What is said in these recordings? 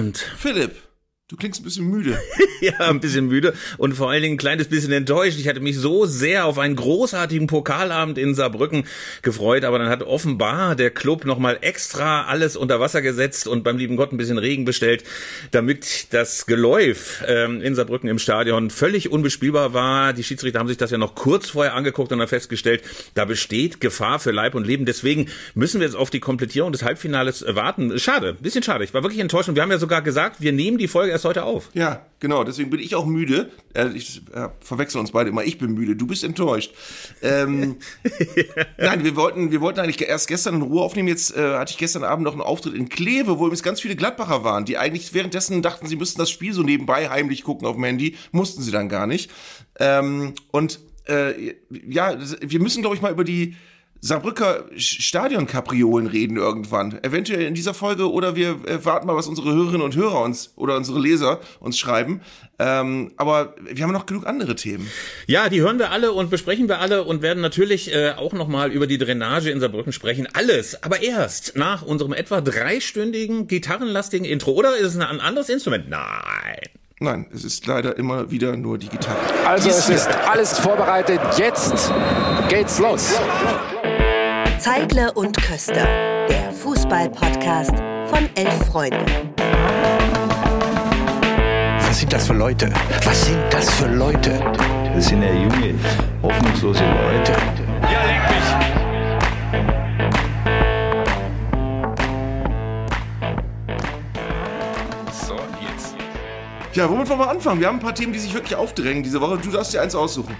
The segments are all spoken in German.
Und Philipp, Du klingst ein bisschen müde. ja, ein bisschen müde und vor allen Dingen ein kleines bisschen enttäuscht. Ich hatte mich so sehr auf einen großartigen Pokalabend in Saarbrücken gefreut, aber dann hat offenbar der Club nochmal extra alles unter Wasser gesetzt und beim lieben Gott ein bisschen Regen bestellt, damit das Geläuf ähm, in Saarbrücken im Stadion völlig unbespielbar war. Die Schiedsrichter haben sich das ja noch kurz vorher angeguckt und dann festgestellt, da besteht Gefahr für Leib und Leben. Deswegen müssen wir jetzt auf die Komplettierung des Halbfinales warten. Schade, bisschen schade. Ich war wirklich enttäuscht und wir haben ja sogar gesagt, wir nehmen die Folge heute auf. Ja, genau. Deswegen bin ich auch müde. Äh, ich äh, verwechsel uns beide immer. Ich bin müde. Du bist enttäuscht. Ähm, Nein, wir wollten, wir wollten eigentlich erst gestern in Ruhe aufnehmen. Jetzt äh, hatte ich gestern Abend noch einen Auftritt in Kleve, wo übrigens ganz viele Gladbacher waren, die eigentlich währenddessen dachten, sie müssten das Spiel so nebenbei heimlich gucken auf dem Handy. Mussten sie dann gar nicht. Ähm, und äh, ja, wir müssen, glaube ich, mal über die Saarbrücker Stadion-Kapriolen reden irgendwann. Eventuell in dieser Folge oder wir äh, warten mal, was unsere Hörerinnen und Hörer uns oder unsere Leser uns schreiben. Ähm, aber wir haben noch genug andere Themen. Ja, die hören wir alle und besprechen wir alle und werden natürlich äh, auch nochmal über die Drainage in Saarbrücken sprechen. Alles, aber erst nach unserem etwa dreistündigen gitarrenlastigen Intro. Oder ist es ein anderes Instrument? Nein. Nein, es ist leider immer wieder nur die Gitarre. Also es ist alles vorbereitet. Jetzt geht's los. Zeigler und Köster, der Fußball-Podcast von elf Freunden. Was sind das für Leute? Was sind das für Leute? Das sind ja junge, hoffnungslose Leute. Ja, Ja, womit wollen wir anfangen? Wir haben ein paar Themen, die sich wirklich aufdrängen diese Woche. Du darfst dir eins aussuchen.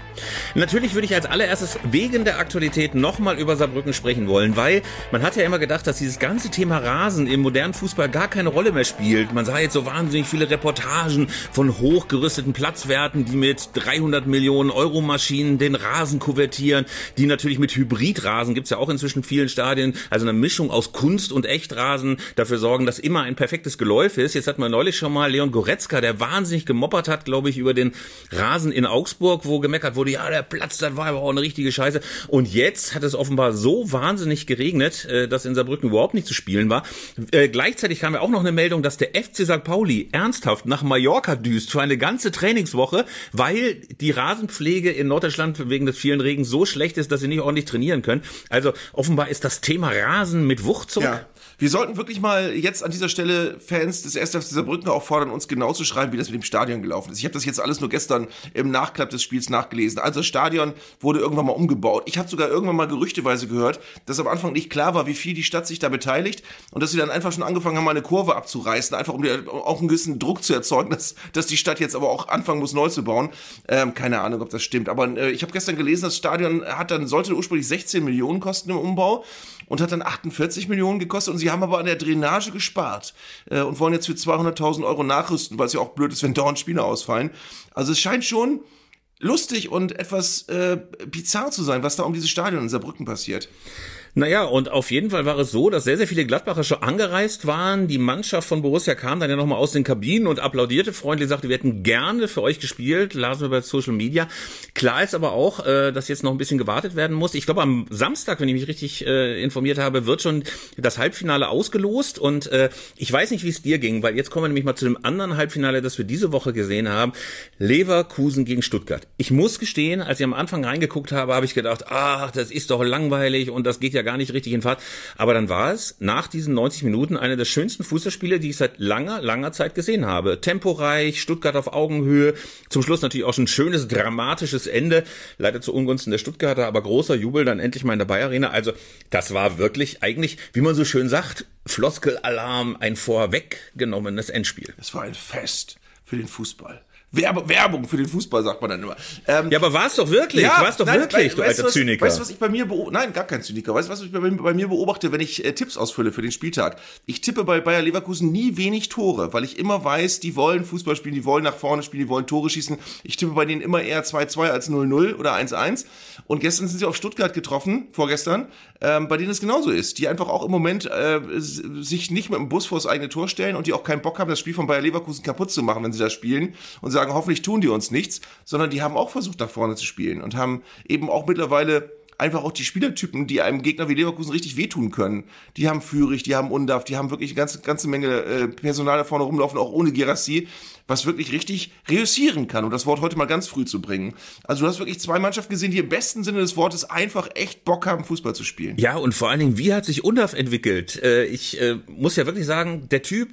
Natürlich würde ich als allererstes wegen der Aktualität nochmal über Saarbrücken sprechen wollen, weil man hat ja immer gedacht, dass dieses ganze Thema Rasen im modernen Fußball gar keine Rolle mehr spielt. Man sah jetzt so wahnsinnig viele Reportagen von hochgerüsteten Platzwerten, die mit 300 Millionen Euro Maschinen den Rasen kuvertieren, die natürlich mit Hybridrasen, gibt's ja auch inzwischen vielen Stadien, also eine Mischung aus Kunst und Echtrasen, dafür sorgen, dass immer ein perfektes Geläuf ist. Jetzt hat man neulich schon mal Leon Goretzka, der wahnsinnig gemoppert hat, glaube ich, über den Rasen in Augsburg, wo gemeckert wurde, ja, der Platz, das war aber auch eine richtige Scheiße. Und jetzt hat es offenbar so wahnsinnig geregnet, äh, dass in Saarbrücken überhaupt nicht zu spielen war. Äh, gleichzeitig kam ja auch noch eine Meldung, dass der FC St. Pauli ernsthaft nach Mallorca düst für eine ganze Trainingswoche, weil die Rasenpflege in Norddeutschland wegen des vielen Regens so schlecht ist, dass sie nicht ordentlich trainieren können. Also offenbar ist das Thema Rasen mit Wucht zurück. Ja. Wir sollten wirklich mal jetzt an dieser Stelle Fans des 1. FC Saarbrücken auffordern, uns genau zu schreiben, wie das mit dem Stadion gelaufen ist. Ich habe das jetzt alles nur gestern im Nachklapp des Spiels nachgelesen. Also das Stadion wurde irgendwann mal umgebaut. Ich habe sogar irgendwann mal gerüchteweise gehört, dass am Anfang nicht klar war, wie viel die Stadt sich da beteiligt und dass sie dann einfach schon angefangen haben, mal eine Kurve abzureißen, einfach um auch einen gewissen Druck zu erzeugen, dass, dass die Stadt jetzt aber auch anfangen muss, neu zu bauen. Ähm, keine Ahnung, ob das stimmt. Aber äh, ich habe gestern gelesen, das Stadion hat dann, sollte ursprünglich 16 Millionen kosten im Umbau und hat dann 48 Millionen gekostet und sie haben aber an der Drainage gespart äh, und wollen jetzt für 200.000 Euro nachrüsten, weil es ja auch blöd ist, wenn dauernd Spieler ausfallen. Also es scheint schon lustig und etwas äh, bizarr zu sein, was da um dieses Stadion in Saarbrücken passiert. Naja, und auf jeden Fall war es so, dass sehr, sehr viele Gladbacher schon angereist waren. Die Mannschaft von Borussia kam dann ja nochmal aus den Kabinen und applaudierte freundlich, sagte, wir hätten gerne für euch gespielt, lasen wir bei Social Media. Klar ist aber auch, äh, dass jetzt noch ein bisschen gewartet werden muss. Ich glaube, am Samstag, wenn ich mich richtig äh, informiert habe, wird schon das Halbfinale ausgelost. Und äh, ich weiß nicht, wie es dir ging, weil jetzt kommen wir nämlich mal zu dem anderen Halbfinale, das wir diese Woche gesehen haben. Leverkusen gegen Stuttgart. Ich muss gestehen, als ich am Anfang reingeguckt habe, habe ich gedacht, ach, das ist doch langweilig und das geht ja gar nicht richtig in Fahrt. Aber dann war es nach diesen 90 Minuten eine der schönsten Fußballspiele, die ich seit langer, langer Zeit gesehen habe. Temporeich, Stuttgart auf Augenhöhe, zum Schluss natürlich auch schon ein schönes, dramatisches Ende. Leider zu Ungunsten der Stuttgarter, aber großer Jubel dann endlich mal in der Bayer Arena. Also das war wirklich eigentlich, wie man so schön sagt, Floskelalarm, ein vorweggenommenes Endspiel. Es war ein Fest für den Fußball. Werbe, Werbung für den Fußball, sagt man dann immer. Ähm, ja, aber war es doch wirklich, ja, war es doch nein, wirklich, du alter was, Zyniker. Weißt du, was ich bei mir beobachte? Nein, gar kein Zyniker. Weißt du, was ich bei, bei mir beobachte, wenn ich äh, Tipps ausfülle für den Spieltag? Ich tippe bei Bayer Leverkusen nie wenig Tore, weil ich immer weiß, die wollen Fußball spielen, die wollen nach vorne spielen, die wollen Tore schießen. Ich tippe bei denen immer eher 2-2 als 0-0 oder 1-1. Und gestern sind sie auf Stuttgart getroffen, vorgestern, ähm, bei denen es genauso ist. Die einfach auch im Moment äh, sich nicht mit dem Bus vor das eigene Tor stellen und die auch keinen Bock haben, das Spiel von Bayer Leverkusen kaputt zu machen, wenn sie da spielen und sagen, hoffentlich tun die uns nichts, sondern die haben auch versucht, nach vorne zu spielen und haben eben auch mittlerweile einfach auch die Spielertypen, die einem Gegner wie Leverkusen richtig wehtun können. Die haben Führig, die haben Undaf, die haben wirklich eine ganze, ganze Menge äh, Personal da vorne rumlaufen, auch ohne Gerassi, was wirklich richtig reüssieren kann, um das Wort heute mal ganz früh zu bringen. Also du hast wirklich zwei Mannschaften gesehen, die im besten Sinne des Wortes einfach echt Bock haben, Fußball zu spielen. Ja, und vor allen Dingen, wie hat sich Undaf entwickelt? Äh, ich äh, muss ja wirklich sagen, der Typ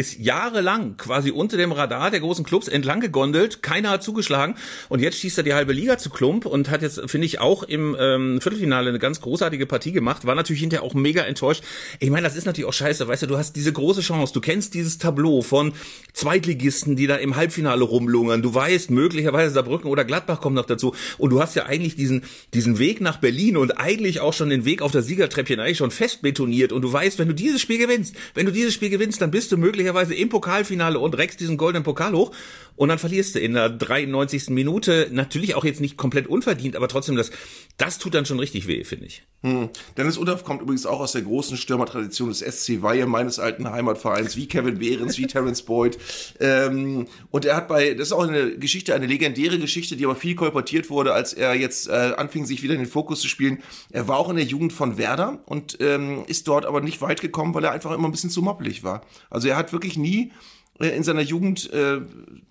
ist jahrelang quasi unter dem Radar der großen Clubs entlang gegondelt, keiner hat zugeschlagen. Und jetzt schießt er die halbe Liga zu Klump und hat jetzt, finde ich, auch im ähm, Viertelfinale eine ganz großartige Partie gemacht, war natürlich hinterher auch mega enttäuscht. Ich meine, das ist natürlich auch scheiße, weißt du, du hast diese große Chance, du kennst dieses Tableau von Zweitligisten, die da im Halbfinale rumlungern, du weißt, möglicherweise Saarbrücken oder Gladbach kommt noch dazu. Und du hast ja eigentlich diesen, diesen Weg nach Berlin und eigentlich auch schon den Weg auf der Siegertreppchen eigentlich schon fest betoniert und du weißt, wenn du dieses Spiel gewinnst, wenn du dieses Spiel gewinnst, dann bist du möglicherweise möglicherweise im Pokalfinale und reckst diesen goldenen Pokal hoch und dann verlierst du in der 93. Minute. Natürlich auch jetzt nicht komplett unverdient, aber trotzdem, das, das tut dann schon richtig weh, finde ich. Hm. Dennis Udorf kommt übrigens auch aus der großen Stürmertradition des SC Weihe, meines alten Heimatvereins, wie Kevin Behrens, wie Terence Boyd. Ähm, und er hat bei, das ist auch eine Geschichte, eine legendäre Geschichte, die aber viel kolportiert wurde, als er jetzt äh, anfing, sich wieder in den Fokus zu spielen. Er war auch in der Jugend von Werder und ähm, ist dort aber nicht weit gekommen, weil er einfach immer ein bisschen zu moppelig war. Also er hat wirklich nie äh, in seiner Jugend äh,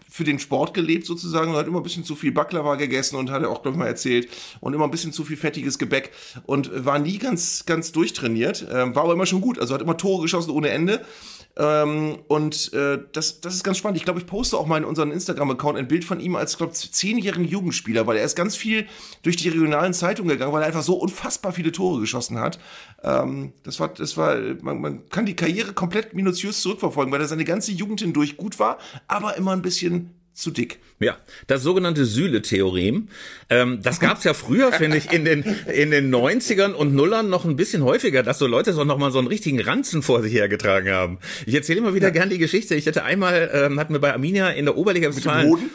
für den Sport gelebt sozusagen. Und hat immer ein bisschen zu viel Baklava gegessen und hat er auch, glaube ich, mal erzählt. Und immer ein bisschen zu viel fettiges Gebäck und war nie ganz, ganz durchtrainiert, äh, war aber immer schon gut, also hat immer Tore geschossen ohne Ende ähm, und äh, das, das ist ganz spannend. Ich glaube, ich poste auch mal in unseren Instagram-Account ein Bild von ihm als, glaube ich, zehnjährigen Jugendspieler, weil er ist ganz viel durch die regionalen Zeitungen gegangen, weil er einfach so unfassbar viele Tore geschossen hat. Ähm, das war, das war, man, man kann die Karriere komplett minutiös zurückverfolgen, weil er seine ganze Jugend hindurch gut war, aber immer ein bisschen zu dick. Ja, das sogenannte Sühle-Theorem. Ähm, das gab's ja früher, finde ich, in den, in den 90ern und Nullern noch ein bisschen häufiger, dass so Leute so nochmal so einen richtigen Ranzen vor sich hergetragen haben. Ich erzähle immer wieder ja. gern die Geschichte. Ich hatte einmal, ähm, hatten wir bei Arminia in der Oberliga Westfalen.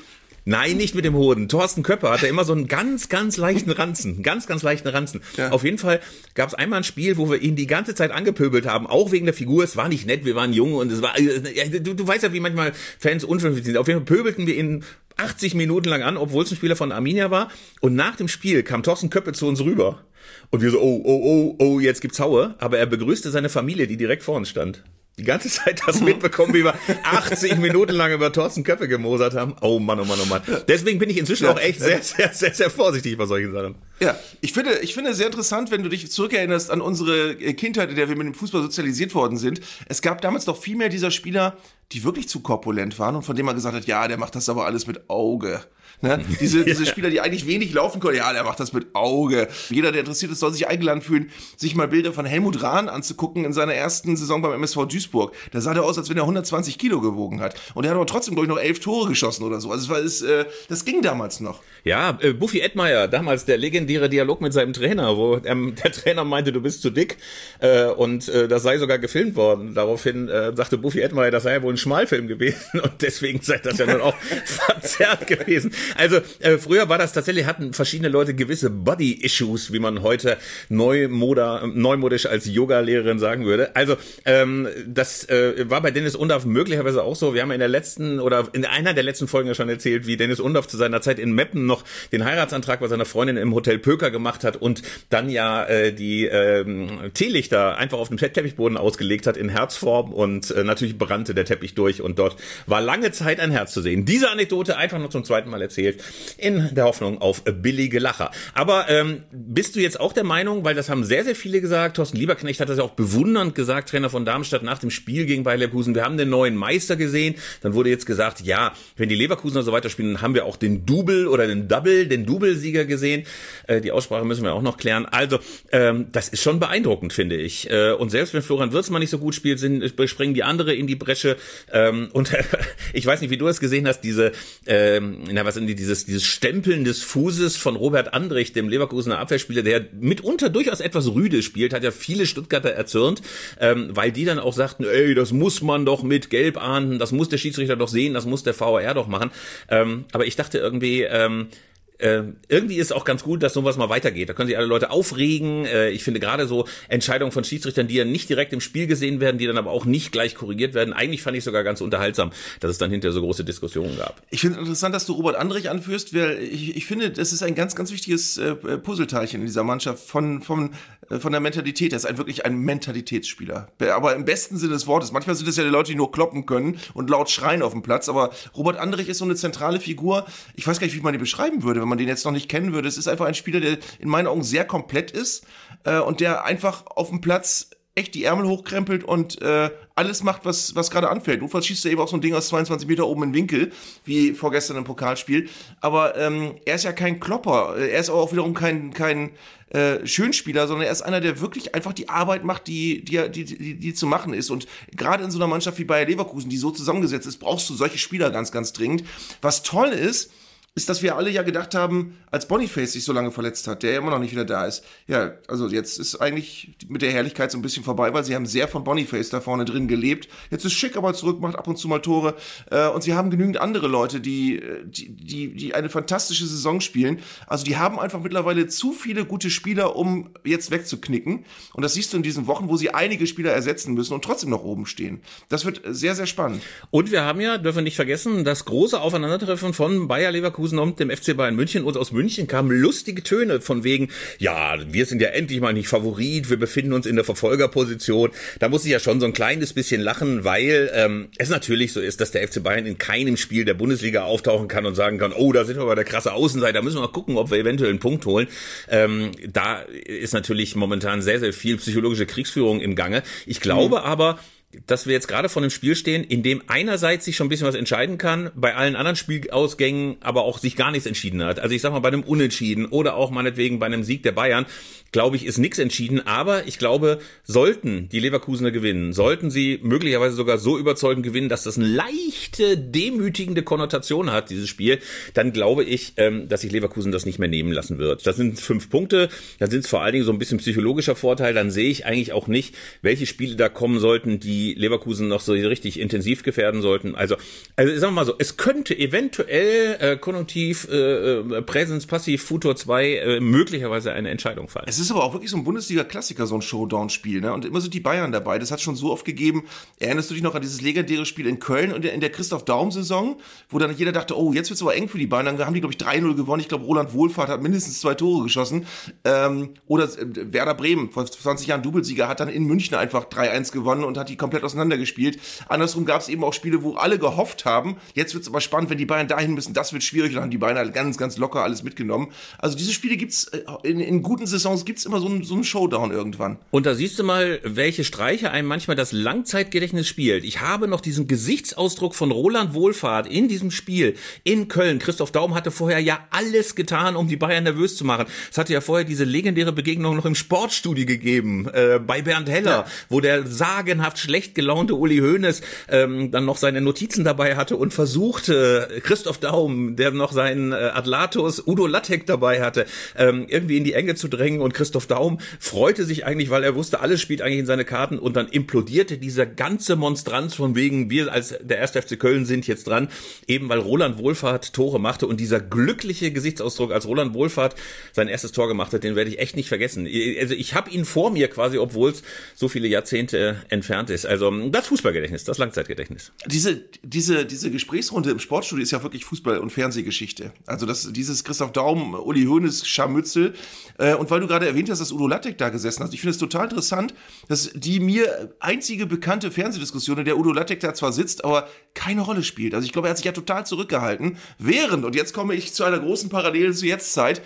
Nein, nicht mit dem Hoden. Thorsten Köpper hatte immer so einen ganz, ganz leichten Ranzen. Ganz, ganz leichten Ranzen. Ja. Auf jeden Fall gab es einmal ein Spiel, wo wir ihn die ganze Zeit angepöbelt haben, auch wegen der Figur. Es war nicht nett, wir waren jung und es war, äh, du, du weißt ja, wie manchmal Fans unvernünftig sind. Auf jeden Fall pöbelten wir ihn 80 Minuten lang an, obwohl es ein Spieler von Arminia war. Und nach dem Spiel kam Thorsten Köppe zu uns rüber. Und wir so, oh, oh, oh, oh, jetzt gibt's Haue. Aber er begrüßte seine Familie, die direkt vor uns stand die ganze Zeit das mitbekommen, wie wir 80 Minuten lang über Thorsten Köpfe gemosert haben. Oh Mann, oh Mann, oh Mann. Deswegen bin ich inzwischen auch echt sehr, sehr, sehr, sehr vorsichtig bei solchen Sachen. Ja, ich finde, ich finde sehr interessant, wenn du dich zurückerinnerst an unsere Kindheit, in der wir mit dem Fußball sozialisiert worden sind. Es gab damals noch viel mehr dieser Spieler, die wirklich zu korpulent waren und von dem man gesagt hat, ja, der macht das aber alles mit Auge. Ne? Diese, diese Spieler, die eigentlich wenig laufen können, ja, der macht das mit Auge. Jeder, der interessiert ist, soll sich eingeladen fühlen, sich mal Bilder von Helmut Rahn anzugucken in seiner ersten Saison beim MSV Duisburg. Da sah der aus, als wenn er 120 Kilo gewogen hat. Und er hat aber trotzdem, glaube ich, noch elf Tore geschossen oder so. Also es war, es, äh, das ging damals noch. Ja, äh, Buffy Edmeier, damals der legendäre Dialog mit seinem Trainer, wo ähm, der Trainer meinte, du bist zu dick äh, und äh, das sei sogar gefilmt worden. Daraufhin äh, sagte Buffy Edmeier, das sei ja wohl ein Schmalfilm gewesen und deswegen sei das ja nun auch verzerrt gewesen. Also äh, früher war das tatsächlich, hatten verschiedene Leute gewisse Body-Issues, wie man heute neumoder, neumodisch als Yoga-Lehrerin sagen würde. Also ähm, das äh, war bei Dennis Undorf möglicherweise auch so. Wir haben in der letzten oder in einer der letzten Folgen ja schon erzählt, wie Dennis Undorf zu seiner Zeit in Meppen noch den Heiratsantrag bei seiner Freundin im Hotel Pöker gemacht hat und dann ja äh, die ähm, Teelichter einfach auf dem Teppichboden ausgelegt hat in Herzform und äh, natürlich brannte der Teppich durch und dort war lange Zeit ein Herz zu sehen. Diese Anekdote einfach noch zum zweiten Mal erzählt, in der Hoffnung auf billige Lacher. Aber ähm, bist du jetzt auch der Meinung, weil das haben sehr, sehr viele gesagt, Thorsten Lieberknecht hat das ja auch bewundernd gesagt, Trainer von Darmstadt nach dem Spiel gegen Bayer Leverkusen, wir haben den neuen Meister gesehen, dann wurde jetzt gesagt, ja, wenn die Leverkusener so weiterspielen, haben wir auch den Double oder den Double, den Double-Sieger gesehen. Äh, die Aussprache müssen wir auch noch klären. Also, ähm, das ist schon beeindruckend, finde ich. Äh, und selbst wenn Florian Wirtz mal nicht so gut spielt, sind, springen die andere in die Bresche. Ähm, und ich weiß nicht, wie du das gesehen hast, diese, ähm, na, was sind die, dieses, dieses Stempeln des Fußes von Robert Andrich, dem Leverkusener Abwehrspieler, der mitunter durchaus etwas rüde spielt, hat ja viele Stuttgarter erzürnt, ähm, weil die dann auch sagten, ey, das muss man doch mit Gelb ahnden, das muss der Schiedsrichter doch sehen, das muss der VAR doch machen. Ähm, aber ich dachte irgendwie, ähm, äh, irgendwie ist auch ganz gut, dass sowas mal weitergeht. Da können sich alle Leute aufregen. Äh, ich finde gerade so Entscheidungen von Schiedsrichtern, die ja nicht direkt im Spiel gesehen werden, die dann aber auch nicht gleich korrigiert werden. Eigentlich fand ich sogar ganz unterhaltsam, dass es dann hinterher so große Diskussionen gab. Ich finde interessant, dass du Robert Andrich anführst, weil ich, ich finde, das ist ein ganz, ganz wichtiges äh, Puzzleteilchen in dieser Mannschaft von, von, äh, von der Mentalität. Er ist ein, wirklich ein Mentalitätsspieler. Aber im besten Sinne des Wortes. Manchmal sind es ja die Leute, die nur kloppen können und laut schreien auf dem Platz. Aber Robert Andrich ist so eine zentrale Figur. Ich weiß gar nicht, wie man die beschreiben würde, wenn man den jetzt noch nicht kennen würde. Es ist einfach ein Spieler, der in meinen Augen sehr komplett ist äh, und der einfach auf dem Platz echt die Ärmel hochkrempelt und äh, alles macht, was, was gerade anfällt. Notfalls schießt er eben auch so ein Ding aus 22 Meter oben in Winkel, wie vorgestern im Pokalspiel. Aber ähm, er ist ja kein Klopper. Er ist auch wiederum kein, kein äh, Schönspieler, sondern er ist einer, der wirklich einfach die Arbeit macht, die, die, die, die, die zu machen ist. Und gerade in so einer Mannschaft wie Bayer Leverkusen, die so zusammengesetzt ist, brauchst du solche Spieler ganz, ganz dringend. Was toll ist, ist, dass wir alle ja gedacht haben, als Boniface sich so lange verletzt hat, der ja immer noch nicht wieder da ist. Ja, also jetzt ist eigentlich mit der Herrlichkeit so ein bisschen vorbei, weil sie haben sehr von Boniface da vorne drin gelebt. Jetzt ist Schick aber zurück, macht ab und zu mal Tore. Äh, und sie haben genügend andere Leute, die, die, die, die eine fantastische Saison spielen. Also die haben einfach mittlerweile zu viele gute Spieler, um jetzt wegzuknicken. Und das siehst du in diesen Wochen, wo sie einige Spieler ersetzen müssen und trotzdem noch oben stehen. Das wird sehr, sehr spannend. Und wir haben ja, dürfen nicht vergessen, das große Aufeinandertreffen von Bayer Leverkusen Leverkusen und dem FC Bayern München. Und aus München kamen lustige Töne von wegen, ja, wir sind ja endlich mal nicht Favorit, wir befinden uns in der Verfolgerposition. Da muss ich ja schon so ein kleines bisschen lachen, weil ähm, es natürlich so ist, dass der FC Bayern in keinem Spiel der Bundesliga auftauchen kann und sagen kann, oh, da sind wir bei der krasse Außenseiter, da müssen wir mal gucken, ob wir eventuell einen Punkt holen. Ähm, da ist natürlich momentan sehr, sehr viel psychologische Kriegsführung im Gange. Ich glaube mhm. aber, dass wir jetzt gerade vor einem Spiel stehen, in dem einerseits sich schon ein bisschen was entscheiden kann, bei allen anderen Spielausgängen aber auch sich gar nichts entschieden hat. Also ich sag mal bei einem Unentschieden oder auch meinetwegen bei einem Sieg der Bayern, glaube ich, ist nichts entschieden. Aber ich glaube, sollten die Leverkusener gewinnen, sollten sie möglicherweise sogar so überzeugend gewinnen, dass das eine leichte, demütigende Konnotation hat, dieses Spiel, dann glaube ich, ähm, dass sich Leverkusen das nicht mehr nehmen lassen wird. Das sind fünf Punkte, dann sind es vor allen Dingen so ein bisschen psychologischer Vorteil. Dann sehe ich eigentlich auch nicht, welche Spiele da kommen sollten, die Leverkusen noch so richtig intensiv gefährden sollten. Also, also sagen wir mal so, es könnte eventuell äh, Konjunktiv, äh, äh Präsens, Passiv, Futur 2 äh, möglicherweise eine Entscheidung fallen ist aber auch wirklich so ein Bundesliga-Klassiker, so ein Showdown-Spiel, ne? Und immer sind die Bayern dabei. Das hat schon so oft gegeben. Erinnerst du dich noch an dieses legendäre Spiel in Köln und in der Christoph Daum-Saison, wo dann jeder dachte, oh, jetzt wird's aber eng für die Bayern. Dann haben die, glaube ich, 3-0 gewonnen. Ich glaube, Roland Wohlfahrt hat mindestens zwei Tore geschossen. Ähm, oder äh, Werder Bremen, vor 20 Jahren Doublesieger, hat dann in München einfach 3-1 gewonnen und hat die komplett auseinandergespielt. Andersrum gab es eben auch Spiele, wo alle gehofft haben, jetzt wird's aber spannend, wenn die Bayern dahin müssen, das wird schwierig. Dann haben die Bayern halt ganz, ganz locker alles mitgenommen. Also diese Spiele gibt's äh, in, in guten Saisons gibt's immer so ein, so ein Showdown irgendwann. Und da siehst du mal, welche Streiche einem manchmal das Langzeitgedächtnis spielt. Ich habe noch diesen Gesichtsausdruck von Roland Wohlfahrt in diesem Spiel in Köln. Christoph Daum hatte vorher ja alles getan, um die Bayern nervös zu machen. Es hatte ja vorher diese legendäre Begegnung noch im Sportstudio gegeben, äh, bei Bernd Heller, ja. wo der sagenhaft schlecht gelaunte Uli Hoeneß ähm, dann noch seine Notizen dabei hatte und versuchte, Christoph Daum, der noch seinen äh, Atlatus Udo Lattek dabei hatte, ähm, irgendwie in die Enge zu drängen und Christoph Daum freute sich eigentlich, weil er wusste, alles spielt eigentlich in seine Karten und dann implodierte dieser ganze Monstranz von wegen, wir als der 1. FC Köln sind jetzt dran, eben weil Roland Wohlfahrt Tore machte und dieser glückliche Gesichtsausdruck, als Roland Wohlfahrt sein erstes Tor gemacht hat, den werde ich echt nicht vergessen. Also ich habe ihn vor mir quasi, obwohl es so viele Jahrzehnte entfernt ist. Also das Fußballgedächtnis, das Langzeitgedächtnis. Diese, diese, diese Gesprächsrunde im Sportstudio ist ja wirklich Fußball- und Fernsehgeschichte. Also das, dieses Christoph Daum, Uli Hoeneß, Scharmützel. Äh, und weil du gerade erwähnt hast, dass Udo Lattek da gesessen hat. Ich finde es total interessant, dass die mir einzige bekannte Fernsehdiskussion, in der Udo Lattek da zwar sitzt, aber keine Rolle spielt. Also ich glaube, er hat sich ja total zurückgehalten. Während, und jetzt komme ich zu einer großen Parallele zur Jetztzeit,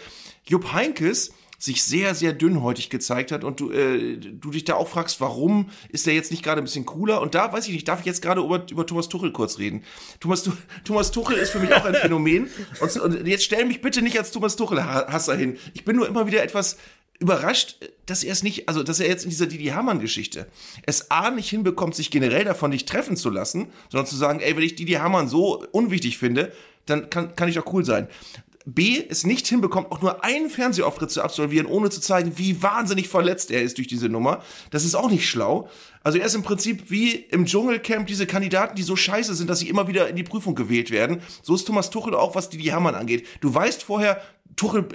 Jupp Heinkes sich sehr, sehr dünnhäutig gezeigt hat und du, äh, du dich da auch fragst, warum ist der jetzt nicht gerade ein bisschen cooler? Und da weiß ich nicht, darf ich jetzt gerade über, über Thomas Tuchel kurz reden? Thomas, Thomas Tuchel ist für mich auch ein Phänomen. Und, und jetzt stell mich bitte nicht als Thomas Tuchel-Hasser hin. Ich bin nur immer wieder etwas überrascht, dass er es nicht, also dass er jetzt in dieser Didi Hamann-Geschichte es A nicht hinbekommt, sich generell davon nicht treffen zu lassen, sondern zu sagen, ey, wenn ich Didi Hamann so unwichtig finde, dann kann, kann ich doch cool sein. B es nicht hinbekommt, auch nur einen Fernsehauftritt zu absolvieren, ohne zu zeigen, wie wahnsinnig verletzt er ist durch diese Nummer. Das ist auch nicht schlau. Also er ist im Prinzip wie im Dschungelcamp diese Kandidaten, die so scheiße sind, dass sie immer wieder in die Prüfung gewählt werden. So ist Thomas Tuchel auch, was die, Hammern angeht. Du weißt vorher, Tuchel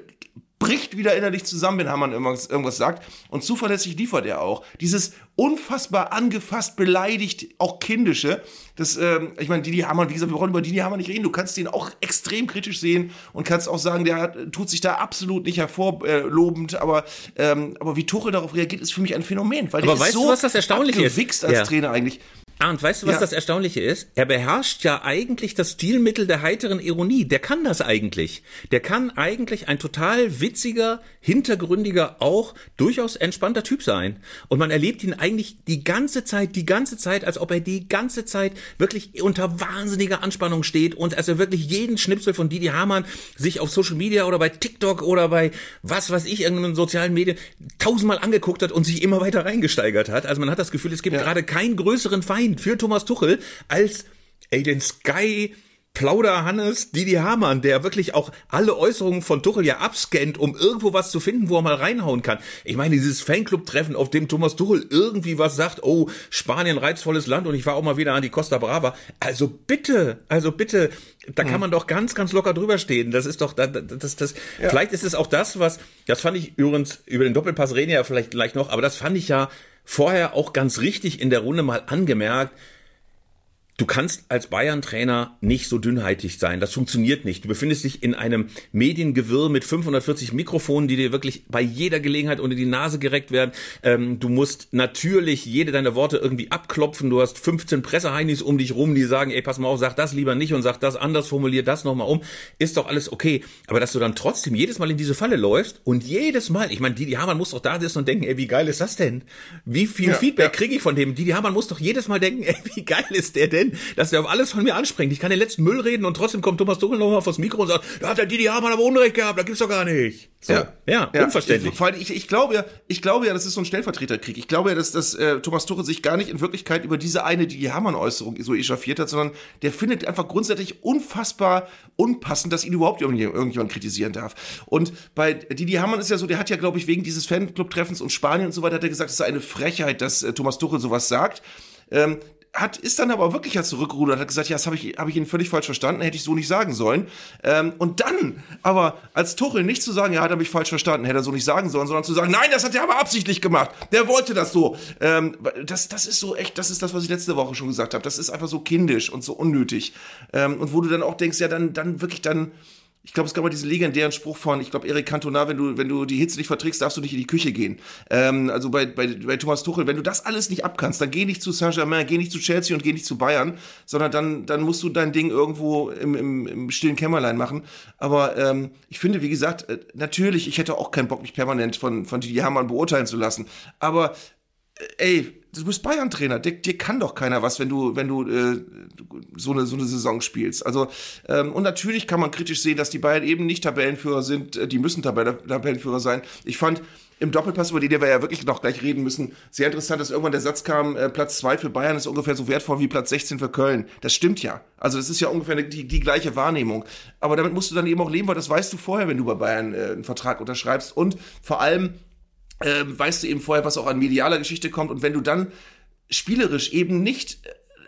bricht wieder innerlich zusammen, wenn Hamann irgendwas, irgendwas sagt. Und zuverlässig liefert er auch. Dieses unfassbar angefasst, beleidigt, auch kindische. Das, ähm, ich meine, Didi Hamann, wie gesagt, wir wollen über Didi Hamann nicht reden. Du kannst den auch extrem kritisch sehen und kannst auch sagen, der hat, tut sich da absolut nicht hervorlobend. aber, ähm, aber wie Tuchel darauf reagiert, ist für mich ein Phänomen. Weil aber der weißt ist so du, was das Erstaunliche ist? als ja. Trainer eigentlich. Arndt, weißt du, was ja. das Erstaunliche ist? Er beherrscht ja eigentlich das Stilmittel der heiteren Ironie. Der kann das eigentlich. Der kann eigentlich ein total witziger, hintergründiger, auch durchaus entspannter Typ sein. Und man erlebt ihn eigentlich die ganze Zeit, die ganze Zeit, als ob er die ganze Zeit wirklich unter wahnsinniger Anspannung steht und als er wirklich jeden Schnipsel von Didi Hamann sich auf Social Media oder bei TikTok oder bei was weiß ich, irgendeinen sozialen Medien tausendmal angeguckt hat und sich immer weiter reingesteigert hat. Also man hat das Gefühl, es gibt ja. gerade keinen größeren Feind für Thomas Tuchel als ey, den Sky Plauder Hannes Didi Hamann, der wirklich auch alle Äußerungen von Tuchel ja abscannt, um irgendwo was zu finden, wo er mal reinhauen kann. Ich meine, dieses Fanclub-Treffen, auf dem Thomas Tuchel irgendwie was sagt, oh, Spanien reizvolles Land und ich war auch mal wieder an die Costa Brava. Also bitte, also bitte, da kann hm. man doch ganz, ganz locker drüber stehen. Das ist doch, das, das, das ja. vielleicht ist es auch das, was, das fand ich übrigens, über den Doppelpass reden ja vielleicht gleich noch, aber das fand ich ja vorher auch ganz richtig in der Runde mal angemerkt, Du kannst als Bayern-Trainer nicht so dünnheitig sein. Das funktioniert nicht. Du befindest dich in einem Mediengewirr mit 540 Mikrofonen, die dir wirklich bei jeder Gelegenheit unter die Nase gereckt werden. Ähm, du musst natürlich jede deiner Worte irgendwie abklopfen. Du hast 15 Presseheinis um dich rum, die sagen, ey, pass mal auf, sag das lieber nicht und sag das anders, formulier das nochmal um. Ist doch alles okay. Aber dass du dann trotzdem jedes Mal in diese Falle läufst und jedes Mal, ich meine, Didi Hamann muss doch da sitzen und denken, ey, wie geil ist das denn? Wie viel ja, Feedback ja. kriege ich von dem? Didi Hamann muss doch jedes Mal denken, ey, wie geil ist der denn? Denn, dass der auf alles von mir anspringt. Ich kann den letzten Müll reden und trotzdem kommt Thomas Tuchel nochmal vors Mikro und sagt, da hat der Didi Hamann aber Unrecht gehabt, da gibt's doch gar nicht. So. Ja, ja, ja, unverständlich. Vor allem, ich, ich glaube ja, ich glaube ja, das ist so ein Stellvertreterkrieg. Ich glaube ja, dass, dass äh, Thomas Tuchel sich gar nicht in Wirklichkeit über diese eine Didi Hamann-Äußerung so echauffiert hat, sondern der findet einfach grundsätzlich unfassbar unpassend, dass ihn überhaupt irgendjemand kritisieren darf. Und bei Didi Hamann ist ja so, der hat ja, glaube ich, wegen dieses Fanclub-Treffens und Spanien und so weiter, hat er gesagt, es sei eine Frechheit, dass äh, Thomas Tuchel sowas sagt. Ähm, hat, ist dann aber wirklich ja zurückgerudert, hat gesagt, ja, das habe ich, hab ich ihn völlig falsch verstanden, hätte ich so nicht sagen sollen. Ähm, und dann, aber als Tuchel nicht zu sagen, ja, hat er mich falsch verstanden, hätte er so nicht sagen sollen, sondern zu sagen, nein, das hat er aber absichtlich gemacht, der wollte das so. Ähm, das, das ist so echt, das ist das, was ich letzte Woche schon gesagt habe. Das ist einfach so kindisch und so unnötig. Ähm, und wo du dann auch denkst, ja, dann, dann wirklich dann ich glaube, es gab mal diesen legendären Spruch von, ich glaube, Erik Cantona, wenn du, wenn du die Hitze nicht verträgst, darfst du nicht in die Küche gehen. Ähm, also bei, bei, bei Thomas Tuchel, wenn du das alles nicht abkannst, dann geh nicht zu Saint-Germain, geh nicht zu Chelsea und geh nicht zu Bayern, sondern dann, dann musst du dein Ding irgendwo im, im, im stillen Kämmerlein machen. Aber ähm, ich finde, wie gesagt, äh, natürlich, ich hätte auch keinen Bock, mich permanent von, von Didi Hamann beurteilen zu lassen. Aber äh, ey, du bist Bayern-Trainer, dir, dir, kann doch keiner was, wenn du, wenn du äh, so, eine, so eine Saison spielst. Also, ähm, und natürlich kann man kritisch sehen, dass die Bayern eben nicht Tabellenführer sind, äh, die müssen Tabell Tabellenführer sein. Ich fand im Doppelpass, über den wir ja wirklich noch gleich reden müssen, sehr interessant, dass irgendwann der Satz kam, äh, Platz 2 für Bayern ist ungefähr so wertvoll wie Platz 16 für Köln. Das stimmt ja. Also das ist ja ungefähr die, die gleiche Wahrnehmung. Aber damit musst du dann eben auch leben, weil das weißt du vorher, wenn du bei Bayern äh, einen Vertrag unterschreibst. Und vor allem, äh, weißt du eben vorher, was auch an medialer Geschichte kommt. Und wenn du dann spielerisch eben nicht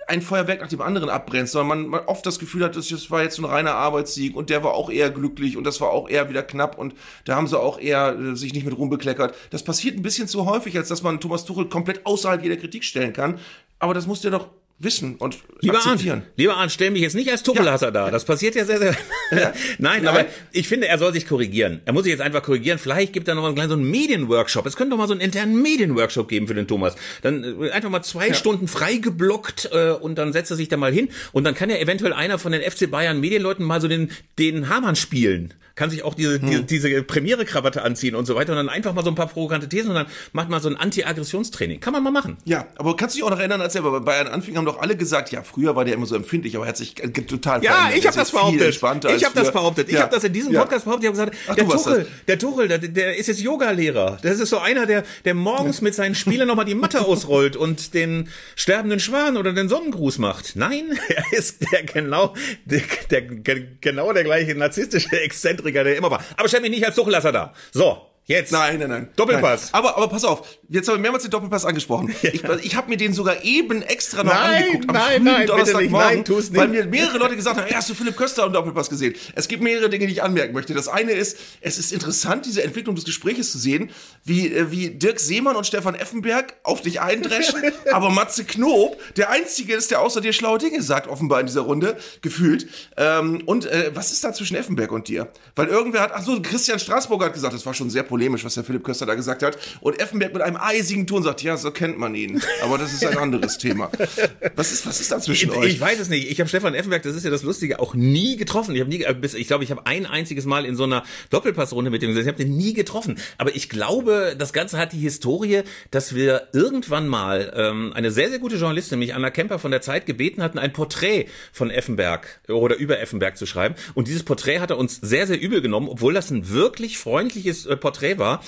ein Feuerwerk nach dem anderen abbrennst, sondern man, man oft das Gefühl hat, das war jetzt ein reiner Arbeitssieg und der war auch eher glücklich und das war auch eher wieder knapp und da haben sie auch eher äh, sich nicht mit rumbekleckert. Das passiert ein bisschen zu häufig, als dass man Thomas Tuchel komplett außerhalb jeder Kritik stellen kann. Aber das muss der doch wissen und lieber akzeptieren. Arndt, lieber Arndt, stell mich jetzt nicht als Tuppelhasser ja. da. Das passiert ja sehr, sehr. Ja. Nein, Nein, aber ich finde, er soll sich korrigieren. Er muss sich jetzt einfach korrigieren. Vielleicht gibt er noch mal einen kleinen so einen Medienworkshop. Es könnte doch mal so einen internen Medienworkshop geben für den Thomas. Dann äh, einfach mal zwei ja. Stunden freigeblockt äh, und dann setzt er sich da mal hin und dann kann ja eventuell einer von den FC Bayern Medienleuten mal so den den Hamann spielen kann sich auch diese, hm. diese, diese Premiere-Krawatte anziehen und so weiter und dann einfach mal so ein paar provokante Thesen und dann macht man so ein Anti-Aggressionstraining. Kann man mal machen. Ja, aber kannst du dich auch noch erinnern, als er bei Bayern anfing, haben doch alle gesagt, ja, früher war der immer so empfindlich, aber er hat sich total Ja, verändert. ich habe das behauptet. Ich habe das behauptet. Ich ja. habe das in diesem ja. Podcast behauptet. Ich habe gesagt, Ach, der, Tuchel, der Tuchel, der, der ist jetzt Yoga-Lehrer. Das ist so einer, der, der morgens mit seinen Spielern nochmal die Matte ausrollt und den sterbenden Schwan oder den Sonnengruß macht. Nein, er ist der genau, der, der genau der gleiche narzisstische Exzentriker, der immer war. Aber stell mich nicht als Tuchlasser da. So, Jetzt. Nein, nein, nein. Doppelpass. Nein. Aber, aber pass auf, jetzt haben wir mehrmals den Doppelpass angesprochen. Ich, ich habe mir den sogar eben extra noch Nein, angeguckt. Am nein, frühen nein, Donnerstagmorgen. Nein, tu's nicht. Weil mir mehrere Leute gesagt haben, hey, hast du Philipp Köster im Doppelpass gesehen? Es gibt mehrere Dinge, die ich anmerken möchte. Das eine ist, es ist interessant, diese Entwicklung des Gespräches zu sehen, wie, äh, wie Dirk Seemann und Stefan Effenberg auf dich eindreschen, aber Matze Knob der Einzige ist, der außer dir schlaue Dinge sagt, offenbar in dieser Runde, gefühlt. Ähm, und äh, was ist da zwischen Effenberg und dir? Weil irgendwer hat, ach so, Christian Straßburger hat gesagt, das war schon sehr polemisch, was der Philipp Köster da gesagt hat. Und Effenberg mit einem eisigen Ton sagt, ja, so kennt man ihn. Aber das ist ein anderes Thema. Was ist, was ist da zwischen Ich, euch? ich weiß es nicht. Ich habe Stefan Effenberg, das ist ja das Lustige, auch nie getroffen. Ich habe nie, äh, bis, ich glaube, ich habe ein einziges Mal in so einer Doppelpassrunde mit dem gesessen. Ich habe den nie getroffen. Aber ich glaube, das Ganze hat die Historie, dass wir irgendwann mal ähm, eine sehr, sehr gute Journalistin, mich Anna Kemper von der Zeit gebeten hatten, ein Porträt von Effenberg oder über Effenberg zu schreiben. Und dieses Porträt hat er uns sehr, sehr übel genommen, obwohl das ein wirklich freundliches äh, Porträt war.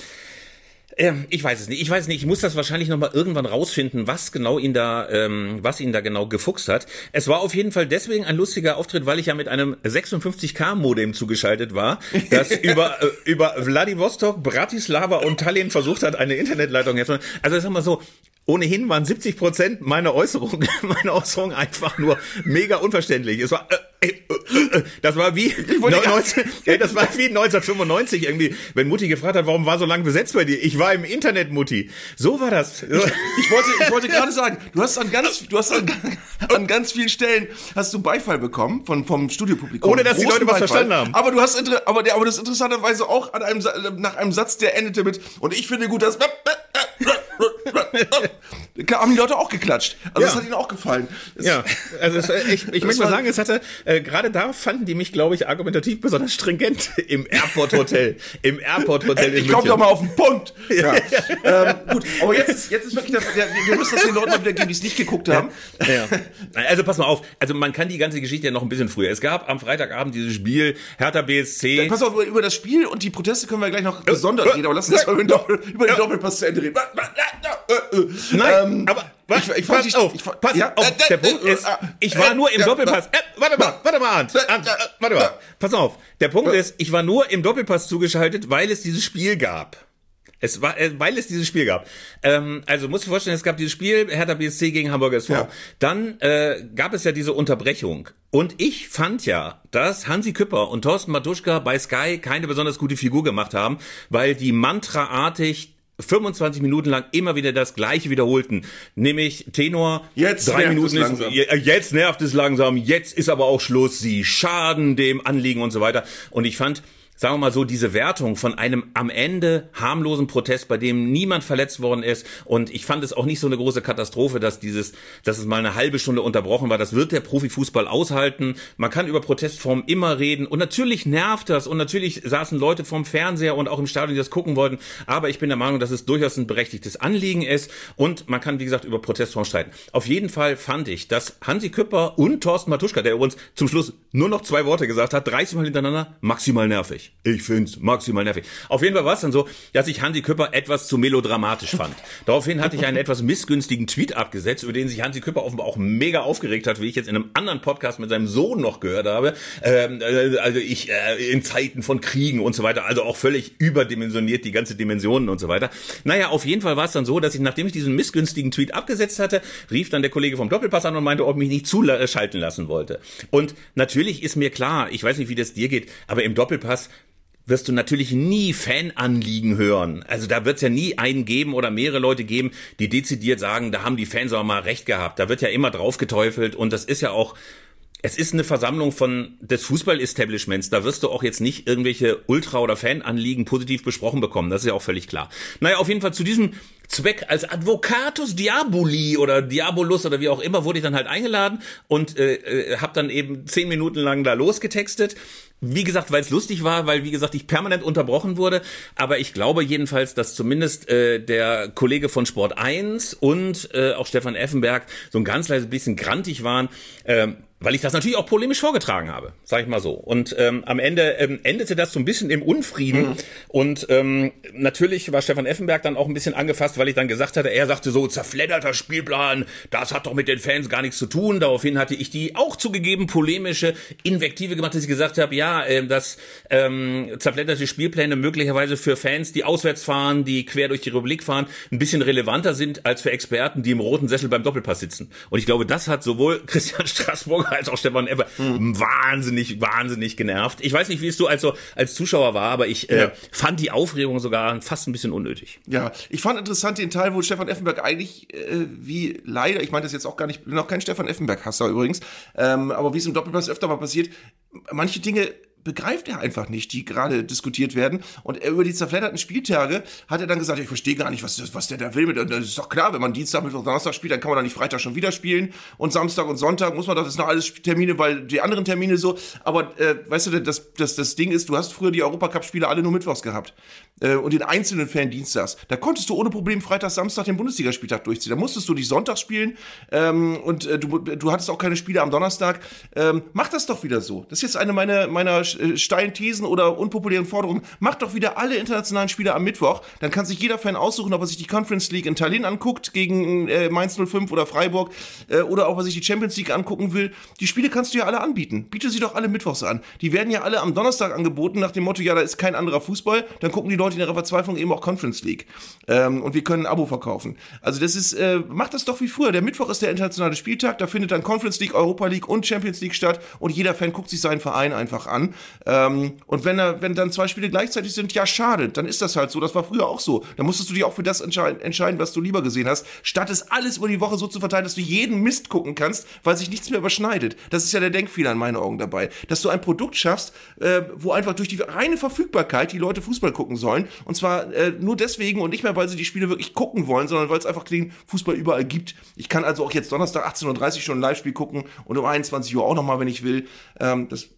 Ähm, ich weiß es nicht. Ich weiß nicht. Ich muss das wahrscheinlich noch mal irgendwann rausfinden, was genau ihn da, ähm, was ihn da genau gefuchst hat. Es war auf jeden Fall deswegen ein lustiger Auftritt, weil ich ja mit einem 56k Modem zugeschaltet war, das über äh, über Vladivostok, Bratislava und Tallinn versucht hat, eine Internetleitung herzustellen. Also sag mal so. Ohnehin waren 70 Prozent meiner Äußerungen, meine Äußerungen einfach nur mega unverständlich. Es war, äh, äh, äh, äh, das war wie, wollte- 19, ey, das war wie 1995 irgendwie, wenn Mutti gefragt hat, warum war so lange besetzt bei dir? Ich war im Internet, Mutti. So war das. Ich wollte, ich wollte gerade sagen, du hast an ganz, du hast an, an ganz vielen Stellen hast du Beifall bekommen von vom Studiopublikum. Ohne, dass die Leute was verstanden haben. Aber du hast, aber der, aber das interessanterweise auch an einem nach einem Satz, der endete mit und ich finde gut, dass Da haben die Leute auch geklatscht. Also Ja. das hat ihnen auch gefallen. Es- Ja, also es, äh, ich, ich möchte mal sagen, es hatte, äh, gerade da fanden die mich, glaube ich, argumentativ besonders stringent im Airport Hotel. Im Airport Hotel Ich komme doch mal auf den Punkt. Ja. ähm, gut, aber jetzt ist, jetzt ist wirklich das, der, wir müssen das den Leuten mal wieder geben, die es nicht geguckt haben. Ja. Also pass mal auf, also man kann die ganze Geschichte ja noch ein bisschen früher. Es gab am Freitagabend dieses Spiel Hertha BSC. Pass auf, über das Spiel und die Proteste können wir gleich noch gesondert reden, aber lass uns mal über den, Doppel, über den Doppelpass zu Ende reden. Nein, Ähm, aber was, ich- ich pass die- auf, ich pass ja, auf. äh, Der äh, Punkt äh, ist, ich war äh, nur im Doppelpass. Äh, warte mal, warte mal, Arndt. äh, Arndt, äh, warte mal. Pass auf. Der Punkt ist, ich war nur im Doppelpass zugeschaltet, weil es dieses Spiel gab. Es war, weil es dieses Spiel gab. Ähm, also du dir vorstellen, es gab dieses Spiel Hertha BSC gegen Hamburger SV. Ja. Dann äh, gab es ja diese Unterbrechung. Und ich fand ja, dass Hansi Küpper und Thorsten Matuschka bei Sky keine besonders gute Figur gemacht haben, weil die mantraartig 25 Minuten lang immer wieder das Gleiche wiederholten, nämlich Tenor. Jetzt drei nervt Minuten es ist, jetzt nervt es langsam, jetzt ist aber auch Schluss. Sie schaden dem Anliegen und so weiter. Und ich fand, sagen wir mal so, diese Wertung von einem am Ende harmlosen Protest, bei dem niemand verletzt worden ist. Und ich fand es auch nicht so eine große Katastrophe, dass dieses, dass es mal eine halbe Stunde unterbrochen war. Das wird der Profifußball aushalten. Man kann über Protestformen immer reden. Und natürlich nervt das. Und natürlich saßen Leute vorm Fernseher und auch im Stadion, die das gucken wollten. Aber ich bin der Meinung, dass es durchaus ein berechtigtes Anliegen ist. Und man kann, wie gesagt, über Protestformen streiten. Auf jeden Fall fand ich, dass Hansi Küpper und Thorsten Matuschka, der uns zum Schluss nur noch zwei Worte gesagt hat, 30 Mal hintereinander, maximal nervig. Ich find's maximal nervig. Auf jeden Fall war es dann so, dass ich Hansi Küpper etwas zu melodramatisch fand. Daraufhin hatte ich einen etwas missgünstigen Tweet abgesetzt, über den sich Hansi Küpper offenbar auch mega aufgeregt hat, wie ich jetzt in einem anderen Podcast mit seinem Sohn noch gehört habe. Ähm, äh, also ich äh, in Zeiten von Kriegen und so weiter, also auch völlig überdimensioniert die ganze Dimensionen und so weiter. Naja, auf jeden Fall war es dann so, dass ich, nachdem ich diesen missgünstigen Tweet abgesetzt hatte, rief dann der Kollege vom Doppelpass an und meinte, ob mich nicht zuschalten lassen wollte. Und natürlich ist mir klar, ich weiß nicht, wie das dir geht, aber im Doppelpass wirst du natürlich nie Fananliegen hören. Also da wird es ja nie einen geben oder mehrere Leute geben, die dezidiert sagen, da haben die Fans auch mal recht gehabt. Da wird ja immer drauf geteufelt und das ist ja auch es ist eine Versammlung von des Fußball-Establishments. Da wirst du auch jetzt nicht irgendwelche Ultra- oder Fananliegen positiv besprochen bekommen. Das ist ja auch völlig klar. Naja, auf jeden Fall zu diesem Zweck als Advocatus Diaboli oder Diabolus oder wie auch immer wurde ich dann halt eingeladen und äh, äh, habe dann eben zehn Minuten lang da losgetextet. Wie gesagt, weil es lustig war, weil wie gesagt ich permanent unterbrochen wurde. Aber ich glaube jedenfalls, dass zumindest äh, der Kollege von Sport 1 und äh, auch Stefan Effenberg so ein ganz leises bisschen grantig waren. Ähm, weil ich das natürlich auch polemisch vorgetragen habe, sage ich mal so. Und ähm, am Ende ähm, endete das so ein bisschen im Unfrieden. Mhm. Und ähm, natürlich war Stefan Effenberg dann auch ein bisschen angefasst, weil ich dann gesagt hatte, er sagte so, zerfledderter Spielplan, das hat doch mit den Fans gar nichts zu tun. Daraufhin hatte ich die auch zugegeben polemische Invektive gemacht, dass ich gesagt habe, ja, äh, dass ähm, zerfledderte Spielpläne möglicherweise für Fans, die auswärts fahren, die quer durch die Republik fahren, ein bisschen relevanter sind als für Experten, die im roten Sessel beim Doppelpass sitzen. Und ich glaube, das hat sowohl Christian Straßburger als auch Stefan Ebber mhm. wahnsinnig, wahnsinnig genervt. Ich weiß nicht, wie es du also als Zuschauer war, aber ich äh, fand die Aufregung sogar fast ein bisschen unnötig. Ja, ich fand interessant den Teil, wo Stefan Effenberg eigentlich, äh, wie leider, ich meine das jetzt auch gar nicht, bin auch kein Stefan Effenberg-Hasser übrigens, ähm, aber wie es im Doppelpass öfter mal passiert, manche Dinge begreift er einfach nicht, die gerade diskutiert werden. Und über die zerfledderten Spieltage hat er dann gesagt, ich verstehe gar nicht, was, was der da will. Das ist doch klar, wenn man Dienstag, Mittwoch, Donnerstag spielt, dann kann man dann nicht Freitag schon wieder spielen. Und Samstag und Sonntag muss man doch, das sind noch alles Termine, weil die anderen Termine so. Aber äh, weißt du, das, das, das Ding ist, du hast früher die Europacup-Spiele alle nur Mittwochs gehabt. Äh, und den einzelnen Fan dienstags. Da konntest du ohne Problem Freitag, Samstag den Bundesligaspieltag durchziehen. Da musstest du die Sonntag spielen ähm, und äh, du, du hattest auch keine Spiele am Donnerstag. Ähm, mach das doch wieder so. Das ist jetzt eine meiner, meiner äh, steilen Thesen oder unpopulären Forderungen. Macht doch wieder alle internationalen Spiele am Mittwoch. Dann kann sich jeder Fan aussuchen, ob er sich die Conference League in Tallinn anguckt gegen äh, Mainz 05 oder Freiburg äh, oder ob er sich die Champions League angucken will. Die Spiele kannst du ja alle anbieten. Biete sie doch alle Mittwochs an. Die werden ja alle am Donnerstag angeboten nach dem Motto, ja, da ist kein anderer Fußball. Dann gucken die Leute in ihrer Verzweiflung eben auch Conference League. Ähm, und wir können ein Abo verkaufen. Also das ist, äh, macht das doch wie früher. Der Mittwoch ist der internationale Spieltag. Da findet dann Conference League, Europa League und Champions League statt. Und jeder Fan guckt sich seinen Verein einfach an. Ähm, und wenn er, wenn dann zwei Spiele gleichzeitig sind, ja, schade, dann ist das halt so. Das war früher auch so. Da musstest du dich auch für das entscheiden, entscheiden, was du lieber gesehen hast, statt es alles über die Woche so zu verteilen, dass du jeden Mist gucken kannst, weil sich nichts mehr überschneidet. Das ist ja der Denkfehler in meinen Augen dabei. Dass du ein Produkt schaffst, äh, wo einfach durch die reine Verfügbarkeit die Leute Fußball gucken sollen. Und zwar äh, nur deswegen und nicht mehr, weil sie die Spiele wirklich gucken wollen, sondern weil es einfach den Fußball überall gibt. Ich kann also auch jetzt Donnerstag 18.30 Uhr schon ein Live-Spiel gucken und um 21 Uhr auch nochmal, wenn ich will. Ähm, das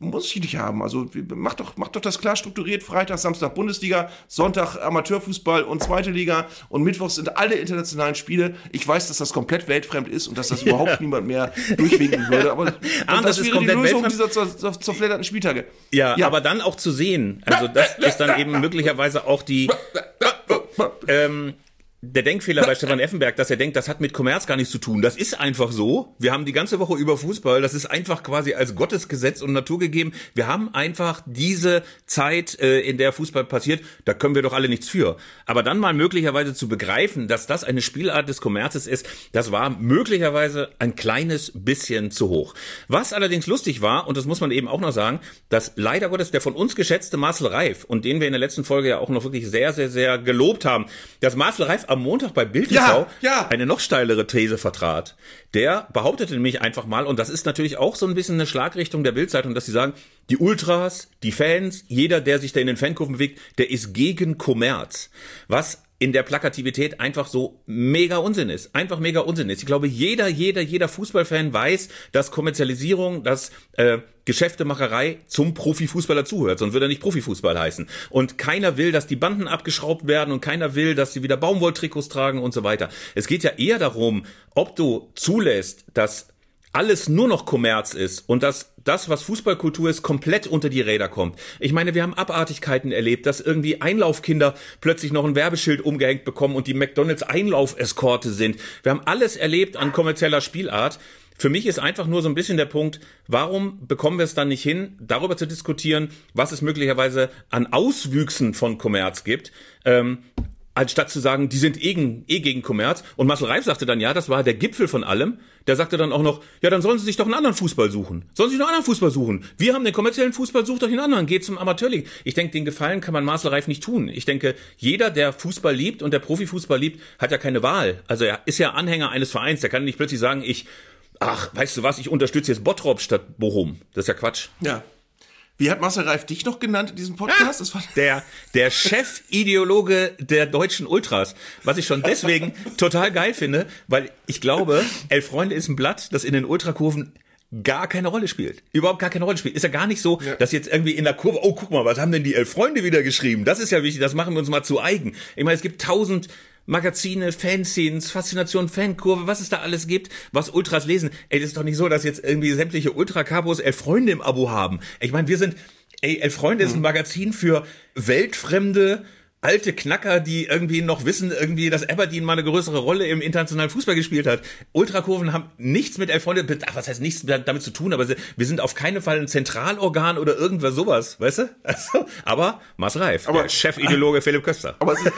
muss ich nicht haben. Also mach doch, mach doch das klar strukturiert. Freitag, Samstag Bundesliga, Sonntag Amateurfußball und zweite Liga und Mittwochs sind alle internationalen Spiele. Ich weiß, dass das komplett weltfremd ist und dass das überhaupt niemand mehr durchwinken würde. Aber ah, das, das wäre die Lösung dieser zerfledderten Spieltage. Ja, ja, aber dann auch zu sehen. Also das ist dann eben möglicherweise auch die ähm, der Denkfehler bei Stefan Effenberg, dass er denkt, das hat mit Kommerz gar nichts zu tun. Das ist einfach so. Wir haben die ganze Woche über Fußball. Das ist einfach quasi als Gottesgesetz und Natur gegeben. Wir haben einfach diese Zeit, äh, in der Fußball passiert. Da können wir doch alle nichts für. Aber dann mal möglicherweise zu begreifen, dass das eine Spielart des Kommerzes ist, das war möglicherweise ein kleines bisschen zu hoch. Was allerdings lustig war, und das muss man eben auch noch sagen, dass leider Gottes der von uns geschätzte Marcel Reif und den wir in der letzten Folge ja auch noch wirklich sehr, sehr, sehr gelobt haben, dass Marcel Reif am Montag bei Bild ja, ja. eine noch steilere These vertrat. Der behauptete nämlich einfach mal, und das ist natürlich auch so ein bisschen eine Schlagrichtung der Bildzeitung, dass sie sagen, die Ultras, die Fans, jeder, der sich da in den Fankurven bewegt, der ist gegen Kommerz. Was in der Plakativität einfach so mega Unsinn ist. Einfach mega Unsinn ist. Ich glaube, jeder, jeder, jeder Fußballfan weiß, dass Kommerzialisierung, dass äh, Geschäftemacherei zum Profifußballer zuhört, sonst würde er nicht Profifußball heißen. Und keiner will, dass die Banden abgeschraubt werden und keiner will, dass sie wieder Baumwolltrikots tragen und so weiter. Es geht ja eher darum, ob du zulässt, dass alles nur noch Kommerz ist und dass das, was Fußballkultur ist, komplett unter die Räder kommt. Ich meine, wir haben Abartigkeiten erlebt, dass irgendwie Einlaufkinder plötzlich noch ein Werbeschild umgehängt bekommen und die McDonalds Einlaufeskorte sind. Wir haben alles erlebt an kommerzieller Spielart. Für mich ist einfach nur so ein bisschen der Punkt, warum bekommen wir es dann nicht hin, darüber zu diskutieren, was es möglicherweise an Auswüchsen von Kommerz gibt. Ähm, anstatt zu sagen, die sind eh, eh gegen Kommerz. Und Marcel Reif sagte dann, ja, das war der Gipfel von allem. Der sagte dann auch noch, ja, dann sollen sie sich doch einen anderen Fußball suchen. Sollen sie sich einen anderen Fußball suchen. Wir haben den kommerziellen Fußball, sucht euch einen anderen, geht zum Amateurleague. Ich denke, den Gefallen kann man Marcel Reif nicht tun. Ich denke, jeder, der Fußball liebt und der Profifußball liebt, hat ja keine Wahl. Also er ist ja Anhänger eines Vereins. Der kann nicht plötzlich sagen, ich, ach, weißt du was, ich unterstütze jetzt Bottrop statt Bochum. Das ist ja Quatsch. Ja. Wie hat Marcel Reif dich noch genannt in diesem Podcast? Ah, der, der Chefideologe der deutschen Ultras. Was ich schon deswegen total geil finde, weil ich glaube, Elf Freunde ist ein Blatt, das in den Ultrakurven gar keine Rolle spielt. Überhaupt gar keine Rolle spielt. Ist ja gar nicht so, ja. dass jetzt irgendwie in der Kurve, oh, guck mal, was haben denn die elf Freunde wieder geschrieben? Das ist ja wichtig, das machen wir uns mal zu eigen. Ich meine, es gibt tausend Magazine, Fanscenes, Faszination, Fankurve, was es da alles gibt, was Ultras lesen. Ey, das ist doch nicht so, dass jetzt irgendwie sämtliche Ultra-Capos elf Freunde im Abo haben. Ich meine, wir sind, ey, elf Freunde ist ein Magazin für weltfremde, alte Knacker, die irgendwie noch wissen, irgendwie, dass Aberdeen mal eine größere Rolle im internationalen Fußball gespielt hat. Ultrakurven haben nichts mit Elf Freunde, ach, was heißt nichts damit zu tun, aber wir sind auf keinen Fall ein Zentralorgan oder irgendwas sowas, weißt du? Also, aber Mars Reif, Aber- Chefideologe Philipp Köster. Aber es, ist,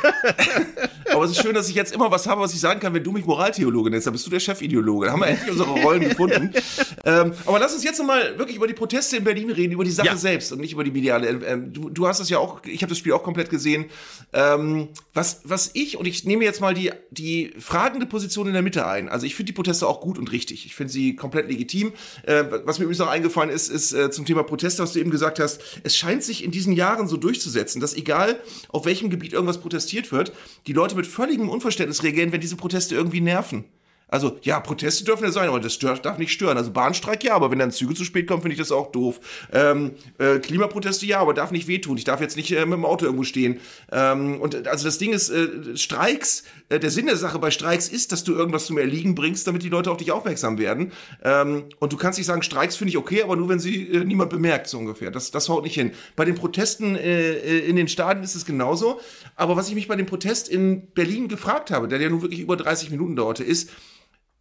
aber es ist schön, dass ich jetzt immer was habe, was ich sagen kann, wenn du mich Moraltheologe nennst, dann bist du der Chefideologe. Da haben wir endlich unsere Rollen gefunden. Ähm, aber lass uns jetzt nochmal wirklich über die Proteste in Berlin reden, über die Sache Ja. selbst und nicht über die mediale. Ähm, du, du hast das ja auch, ich habe das Spiel auch komplett gesehen. Ähm, was, was ich, und ich nehme jetzt mal die, die fragende Position in der Mitte ein. Also ich finde die Proteste auch gut und richtig. Ich finde sie komplett legitim. Äh, was mir übrigens noch eingefallen ist, ist äh, zum Thema Proteste, was du eben gesagt hast. Es scheint sich in diesen Jahren so durchzusetzen, dass egal auf welchem Gebiet irgendwas protestiert wird, die Leute mit völligem Unverständnis reagieren, wenn diese Proteste irgendwie nerven. Also, ja, Proteste dürfen ja sein, aber das stört, darf nicht stören. Also Bahnstreik ja, aber wenn dann Züge zu spät kommen, finde ich das auch doof. Ähm, äh, Klimaproteste ja, aber darf nicht wehtun. Ich darf jetzt nicht äh, mit dem Auto irgendwo stehen. Ähm, und äh, also das Ding ist, äh, Streiks, äh, der Sinn der Sache bei Streiks ist, dass du irgendwas zum Erliegen bringst, damit die Leute auf dich aufmerksam werden. Ähm, und du kannst nicht sagen, Streiks finde ich okay, aber nur wenn sie äh, niemand bemerkt, so ungefähr. Das, das haut nicht hin. Bei den Protesten in den Stadien ist es genauso. Aber was ich mich bei dem Protest in Berlin gefragt habe, der ja nun wirklich über 30 Minuten dauerte, ist,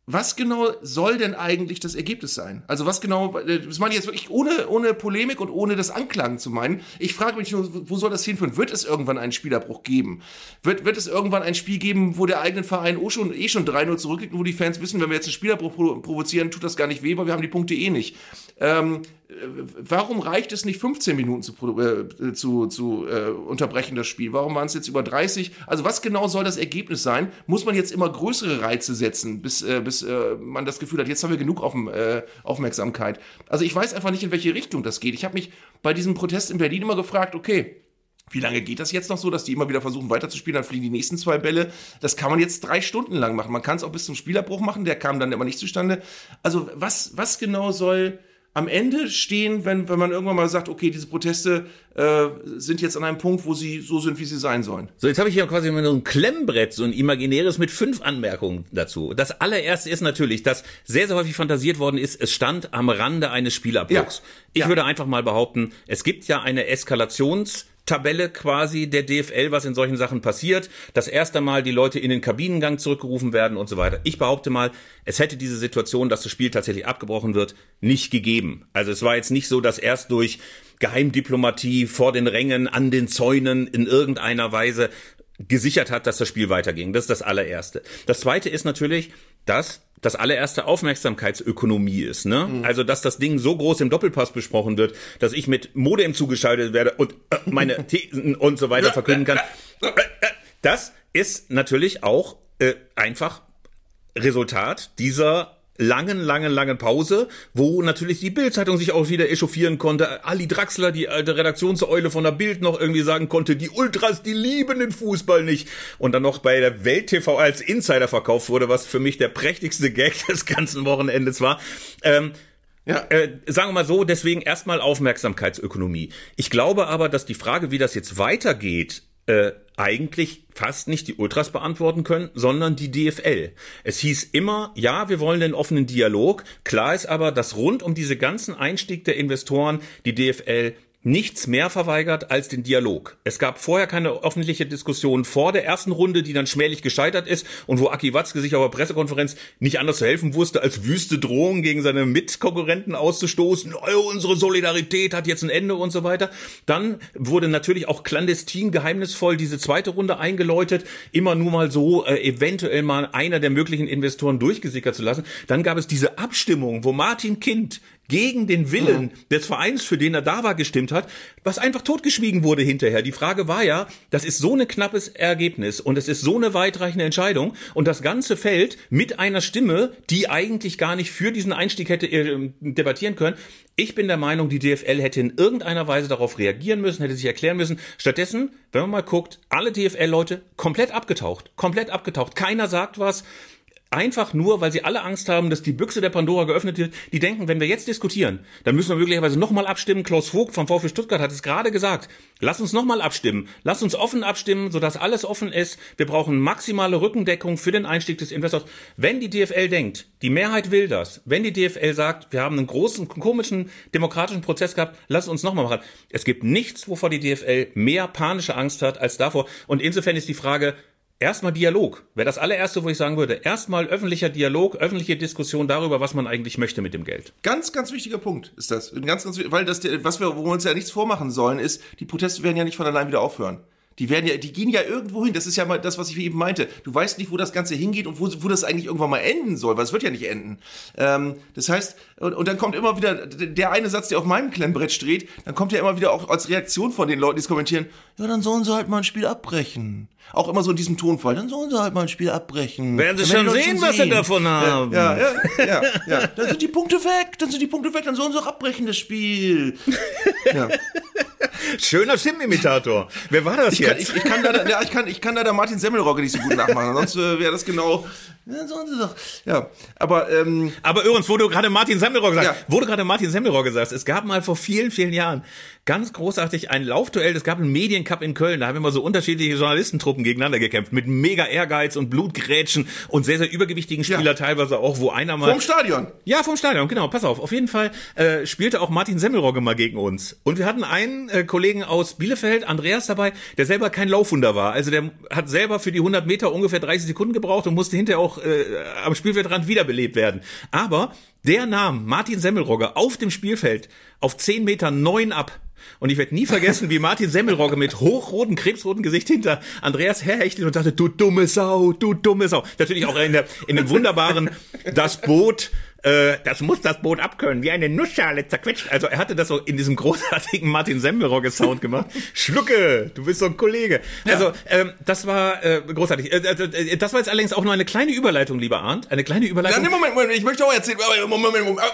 was genau soll denn eigentlich das Ergebnis sein? Also was genau, äh, das meine ich jetzt wirklich ohne, ohne Polemik und ohne das Anklagen zu meinen. Ich frage mich nur, wo soll das hinführen? Wird es irgendwann einen Spielabbruch geben? Wird, wird es irgendwann ein Spiel geben, wo der eigene Verein oh schon, eh schon 3-0 zurückliegt und wo die Fans wissen, wenn wir jetzt einen Spielabbruch provo provozieren, tut das gar nicht weh, weil wir haben die Punkte eh nicht. Ähm, äh, warum reicht es nicht 15 Minuten zu, äh, zu, zu äh, unterbrechen, das Spiel? Warum waren es jetzt über 30? Also was genau soll das Ergebnis sein? Muss man jetzt immer größere Reize setzen, bis, äh, bis äh, man das Gefühl hat, jetzt haben wir genug auf, äh, Aufmerksamkeit? Also ich weiß einfach nicht, in welche Richtung das geht. Ich habe mich bei diesem Protest in Berlin immer gefragt, okay, wie lange geht das jetzt noch so, dass die immer wieder versuchen weiterzuspielen, dann fliegen die nächsten zwei Bälle. Das kann man jetzt drei Stunden lang machen. Man kann es auch bis zum Spielabbruch machen, der kam dann immer nicht zustande. Also was, was genau soll am Ende stehen, wenn, wenn man irgendwann mal sagt, okay, diese Proteste äh, sind jetzt an einem Punkt, wo sie so sind, wie sie sein sollen. So, jetzt habe ich hier quasi so ein Klemmbrett, so ein imaginäres mit fünf Anmerkungen dazu. Das allererste ist natürlich, dass sehr, sehr häufig fantasiert worden ist, es stand am Rande eines Spielabbruchs. Ja. Ich Ja. würde einfach mal behaupten, es gibt ja eine Eskalations- Tabelle quasi der DFL, was in solchen Sachen passiert. Das erste Mal die Leute in den Kabinengang zurückgerufen werden und so weiter. Ich behaupte mal, es hätte diese Situation, dass das Spiel tatsächlich abgebrochen wird, nicht gegeben. Also es war jetzt nicht so, dass erst durch Geheimdiplomatie vor den Rängen, an den Zäunen in irgendeiner Weise gesichert hat, dass das Spiel weiterging. Das ist das allererste. Das zweite ist natürlich, dass das allererste Aufmerksamkeitsökonomie ist, ne? Also, dass das Ding so groß im Doppelpass besprochen wird, dass ich mit Modem zugeschaltet werde und äh, meine Thesen und so weiter verkünden kann. Das ist natürlich auch äh, einfach Resultat dieser langen, langen, langen Pause, wo natürlich die Bild-Zeitung sich auch wieder echauffieren konnte. Ali Draxler, die alte Redaktionseule von der Bild, noch irgendwie sagen konnte, die Ultras, die lieben den Fußball nicht. Und dann noch bei der Welt TV als Insider verkauft wurde, was für mich der prächtigste Gag des ganzen Wochenendes war. Ähm, Ja. äh, sagen wir mal so, deswegen erstmal Aufmerksamkeitsökonomie. Ich glaube aber, dass die Frage, wie das jetzt weitergeht, äh, eigentlich fast nicht die Ultras beantworten können, sondern die DFL. Es hieß immer, ja, wir wollen den offenen Dialog. Klar ist aber, dass rund um diese ganzen Einstieg der Investoren die DFL nichts mehr verweigert als den Dialog. Es gab vorher keine öffentliche Diskussion vor der ersten Runde, die dann schmählich gescheitert ist und wo Aki Watzke sich auf der Pressekonferenz nicht anders zu helfen wusste, als wüste Drohungen gegen seine Mitkonkurrenten auszustoßen. Oh, unsere Solidarität hat jetzt ein Ende und so weiter. Dann wurde natürlich auch clandestin, geheimnisvoll diese zweite Runde eingeläutet, immer nur mal so äh, eventuell mal einer der möglichen Investoren durchgesickert zu lassen. Dann gab es diese Abstimmung, wo Martin Kind gegen den Willen des Vereins, für den er da war, gestimmt hat, was einfach totgeschwiegen wurde hinterher. Die Frage war ja, das ist so ein knappes Ergebnis und es ist so eine weitreichende Entscheidung und das Ganze fällt mit einer Stimme, die eigentlich gar nicht für diesen Einstieg hätte äh, debattieren können. Ich bin der Meinung, die DFL hätte in irgendeiner Weise darauf reagieren müssen, hätte sich erklären müssen. Stattdessen, wenn man mal guckt, alle DFL-Leute komplett abgetaucht, komplett abgetaucht. Keiner sagt was Einfach nur, weil sie alle Angst haben, dass die Büchse der Pandora geöffnet wird. Die denken, wenn wir jetzt diskutieren, dann müssen wir möglicherweise nochmal abstimmen. Klaus Vogt vom VfB Stuttgart hat es gerade gesagt. Lass uns nochmal abstimmen. Lass uns offen abstimmen, sodass alles offen ist. Wir brauchen maximale Rückendeckung für den Einstieg des Investors. Wenn die DFL denkt, die Mehrheit will das, wenn die DFL sagt, wir haben einen großen, komischen demokratischen Prozess gehabt, lass uns nochmal machen. Es gibt nichts, wovor die DFL mehr panische Angst hat als davor. Und insofern ist die Frage, Erstmal Dialog. Wäre das allererste, wo ich sagen würde. Erstmal öffentlicher Dialog, öffentliche Diskussion darüber, was man eigentlich möchte mit dem Geld. Ganz, ganz wichtiger Punkt ist das. Ganz, ganz, weil das, was wir, wo wir uns ja nichts vormachen sollen, ist, die Proteste werden ja nicht von allein wieder aufhören. Die werden ja, die gehen ja irgendwo hin. Das ist ja mal das, was ich eben meinte. Du weißt nicht, wo das Ganze hingeht und wo, wo das eigentlich irgendwann mal enden soll, weil es wird ja nicht enden. Ähm, das heißt, und, und dann kommt immer wieder der eine Satz, der auf meinem Klemmbrett steht, dann kommt ja immer wieder auch als Reaktion von den Leuten, die es kommentieren, ja, dann sollen sie halt mal ein Spiel abbrechen. Auch immer so in diesem Tonfall, dann sollen sie halt mal ein Spiel abbrechen. Werden sie schon sehen, schon was sie davon haben. Ja, ja, ja, ja, ja. Dann sind die Punkte weg, dann sind die Punkte weg, dann sollen sie auch abbrechen, das Spiel. Ja. Schöner Stimmenimitator. Wer war das ich kann, jetzt? Ich, ich, kann da, ja, ich, kann, ich kann da der Martin Semmelrogge nicht so gut nachmachen, sonst äh, wäre das genau. Ja, sollen sie doch. Ja, aber ähm, Aber übrigens, wo du gerade Martin Semmelrogge sagst, Ja. wo du gerade Martin Semmelrogge sagst, es gab mal vor vielen, vielen Jahren ganz großartig ein Laufduell, es gab einen Mediencup in Köln, da haben immer so unterschiedliche Journalistentruppen gegeneinander gekämpft, mit mega Ehrgeiz und Blutgrätschen und sehr, sehr übergewichtigen Spieler Ja. teilweise auch, wo einer mal... vom Stadion. Ja, vom Stadion, genau. Pass auf. Auf jeden Fall äh, spielte auch Martin Semmelrogge mal gegen uns. Und wir hatten einen äh, Kollegen aus Bielefeld, Andreas, dabei, der selber kein Laufwunder war. Also der hat selber für die 100 Meter ungefähr 30 Sekunden gebraucht und musste hinterher auch äh, am Spielfeldrand wiederbelebt werden. Aber der nahm Martin Semmelrogge auf dem Spielfeld auf 10 Meter 9 ab. Und ich werde nie vergessen, wie Martin Semmelrogge mit hochrotem, krebsrotem Gesicht hinter Andreas herhechtete und sagte, du dumme Sau, du dumme Sau. Natürlich auch in, der, in dem wunderbaren Das Boot, äh, das muss das Boot abkönnen, wie eine Nussschale zerquetscht. Also er hatte das so in diesem großartigen Martin Semmelrogge-Sound gemacht. Schlucke, du bist so ein Kollege. Also ähm, das war äh, großartig. Äh, äh, das war jetzt allerdings auch nur eine kleine Überleitung, lieber Arndt. Eine kleine Ja, Überleitung. nee, Moment, Moment, ich möchte auch erzählen. Moment, Moment, Moment.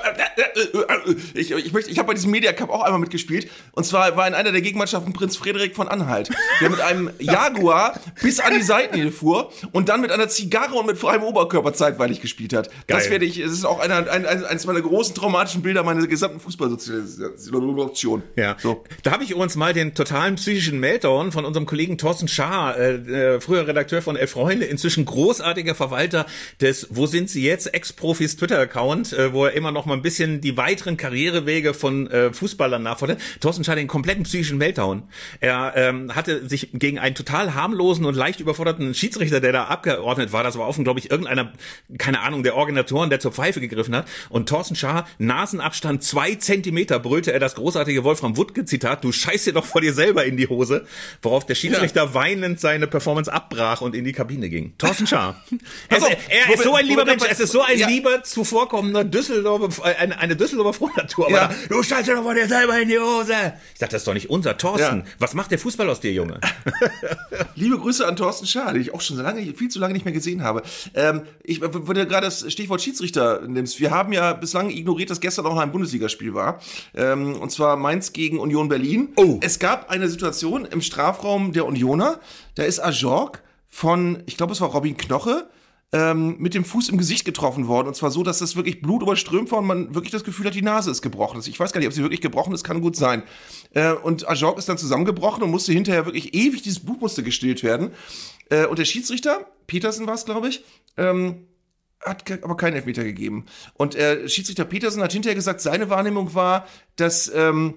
Ich, ich, möchte, ich habe bei diesem Media Cup auch einmal mitgespielt. Und zwar war in einer der Gegenmannschaften Prinz Frederik von Anhalt, der mit einem Jaguar bis an die Seitenlinie fuhr und dann mit einer Zigarre und mit freiem Oberkörper zeitweilig gespielt hat. Das Geil. werde ich, es ist auch einer, ein, ein, eines meiner großen traumatischen Bilder meiner gesamten Fußballsozialisation. Ja, So. da habe ich übrigens mal den totalen psychischen Meltdown von unserem Kollegen Thorsten Schaar, äh, äh, früher Redakteur von Elf Freunde, inzwischen großartiger Verwalter des Wo sind Sie jetzt? Ex-Profis Twitter-Account, äh, wo er immer noch mal ein bisschen die weiteren Karrierewege von äh, Fußballern nachfordert. Thorsten Schaar den kompletten psychischen Meltdown. Er ähm, hatte sich gegen einen total harmlosen und leicht überforderten Schiedsrichter, der da abgeordnet war, das war offen, glaube ich, irgendeiner, keine Ahnung, der Organisatoren, der zur Pfeife gegriffen hat. Und Thorsten Schaar, Nasenabstand zwei Zentimeter, brüllte er das großartige Wolfram Wuttke-Zitat, du scheiß dir doch vor dir selber in die Hose, worauf der Schiedsrichter weinend seine Performance abbrach und in die Kabine ging. Thorsten Schaar. er, auf, ist, er ist so ein lieber Mensch, es ist so ein Ja. lieber, zuvorkommender Düsseldorfer, äh, eine, eine Düsseldorfer Frohnatur. Ja. Aber Du scheiß dir doch vor dir selber in die Hose. Ich dachte, das ist doch nicht unser Thorsten. Ja. Was macht der Fußball aus dir, Junge? Liebe Grüße an Thorsten Schaar, den ich auch schon so lange, viel zu lange nicht mehr gesehen habe. Ähm, ich, du gerade das Stichwort Schiedsrichter nimmst, wir haben ja bislang ignoriert, dass gestern auch noch ein Bundesligaspiel war. Ähm, und zwar Mainz gegen Union Berlin. Oh. Es gab eine Situation im Strafraum der Unioner, da ist Ajorg von, ich glaube es war Robin Knoche, ähm, mit dem Fuß im Gesicht getroffen worden. Und zwar so, dass das wirklich Blut überströmt war und man wirklich das Gefühl hat, die Nase ist gebrochen. Ich weiß gar nicht, ob sie wirklich gebrochen ist, kann gut sein. Äh, und Ajorg ist dann zusammengebrochen und musste hinterher wirklich ewig, dieses Blut musste gestillt werden. Äh, und der Schiedsrichter, Petersen war es, glaube ich, ähm, hat aber keinen Elfmeter gegeben. Und äh, Schiedsrichter Petersen hat hinterher gesagt, seine Wahrnehmung war, dass ähm,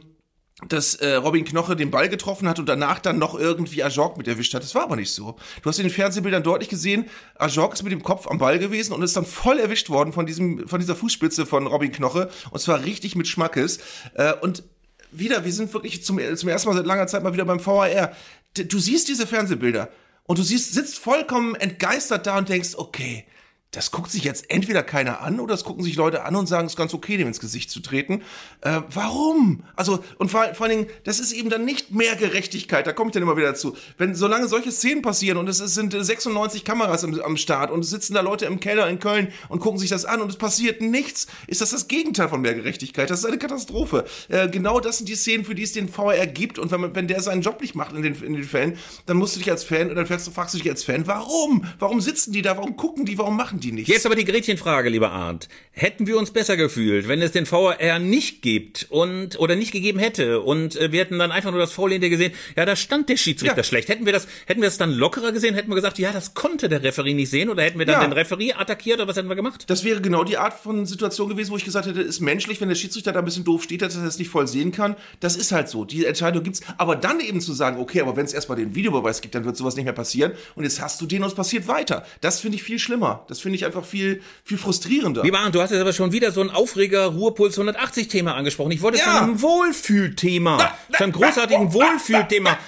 dass äh, Robin Knoche den Ball getroffen hat und danach dann noch irgendwie Ajorg mit erwischt hat. Das war aber nicht so. Du hast in den Fernsehbildern deutlich gesehen, Ajorg ist mit dem Kopf am Ball gewesen und ist dann voll erwischt worden von diesem von dieser Fußspitze von Robin Knoche und zwar richtig mit Schmackes. Äh, und wieder, wir sind wirklich zum, zum ersten Mal seit langer Zeit mal wieder beim VAR. Du siehst diese Fernsehbilder und du siehst, sitzt vollkommen entgeistert da und denkst, okay, das guckt sich jetzt entweder keiner an oder es gucken sich Leute an und sagen, es ist ganz okay, dem ins Gesicht zu treten. Äh, warum? Also, und vor, vor allen Dingen, das ist eben dann nicht mehr Gerechtigkeit, da komme ich dann immer wieder dazu. Wenn, solange solche Szenen passieren und es, es sind äh, 96 Kameras am, am Start und es sitzen da Leute im Keller in Köln und gucken sich das an und es passiert nichts, ist das das Gegenteil von mehr Gerechtigkeit. Das ist eine Katastrophe. Äh, genau das sind die Szenen, für die es den VR gibt und wenn, wenn der seinen Job nicht macht in den, in den Fällen, dann musst du dich als Fan, dann fragst du dich als Fan, warum? Warum sitzen die da? Warum gucken die? Warum machen die nichts. Jetzt aber die Gretchenfrage, lieber Arndt. Hätten wir uns besser gefühlt, wenn es den VAR nicht gibt und oder nicht gegeben hätte und äh, wir hätten dann einfach nur das Foul hinter gesehen, ja, da stand der Schiedsrichter Ja. schlecht. Hätten wir das, hätten wir das dann lockerer gesehen, hätten wir gesagt, ja, das konnte der Referee nicht sehen oder hätten wir dann Ja. den Referee attackiert oder was hätten wir gemacht? Das wäre genau die Art von Situation gewesen, wo ich gesagt hätte, ist menschlich, wenn der Schiedsrichter da ein bisschen doof steht, dass er das nicht voll sehen kann. Das ist halt so. Die Entscheidung gibt's. Aber dann eben zu sagen, okay, aber wenn es erstmal den Videobeweis gibt, dann wird sowas nicht mehr passieren. Und jetzt hast du den und es passiert weiter. Das finde ich viel schlimmer. Das finde ich einfach viel, viel frustrierender. Lieber Arndt, du hast jetzt aber schon wieder so ein Aufreger Ruhepuls 180 Thema angesprochen. Ich wollte es Ja. zu einem Wohlfühlthema, zu einem großartigen Wohlfühlthema.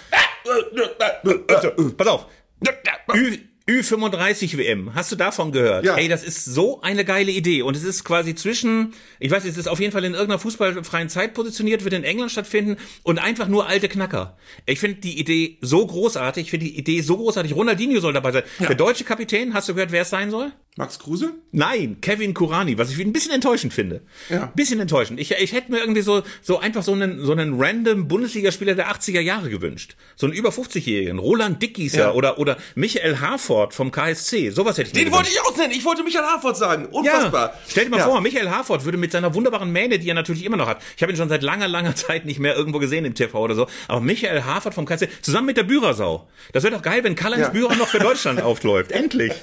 Pass auf. Ü Ü35 WM, hast du davon gehört? Ja. Ey, das ist so eine geile Idee. Und es ist quasi zwischen, ich weiß, es ist auf jeden Fall in irgendeiner fußballfreien Zeit positioniert, wird in England stattfinden und einfach nur alte Knacker. Ich finde die Idee so großartig, ich finde die Idee so großartig. Ronaldinho soll dabei sein. Der deutsche Kapitän, hast du gehört, wer es sein soll? Max Kruse? Nein, Kevin Kurani, was ich ein bisschen enttäuschend finde. Ja. Bisschen enttäuschend. Ich, ich hätte mir irgendwie so, so einfach so einen, so einen random Bundesligaspieler der 80er Jahre gewünscht. So einen über 50-Jährigen. Roland Dickieser Ja. oder, oder Michael Harford vom KSC. Sowas hätte ich Den wollte ich auch nennen. Ich wollte Michael Harford sagen. Unfassbar. Ja, stell dir mal Ja. vor, Michael Harford würde mit seiner wunderbaren Mähne, die er natürlich immer noch hat, ich habe ihn schon seit langer, langer Zeit nicht mehr irgendwo gesehen im TV oder so, aber Michael Harford vom KSC, zusammen mit der Bührersau. Das wäre doch geil, wenn Karl-Heinz. Bührer noch für Deutschland aufläuft. Endlich.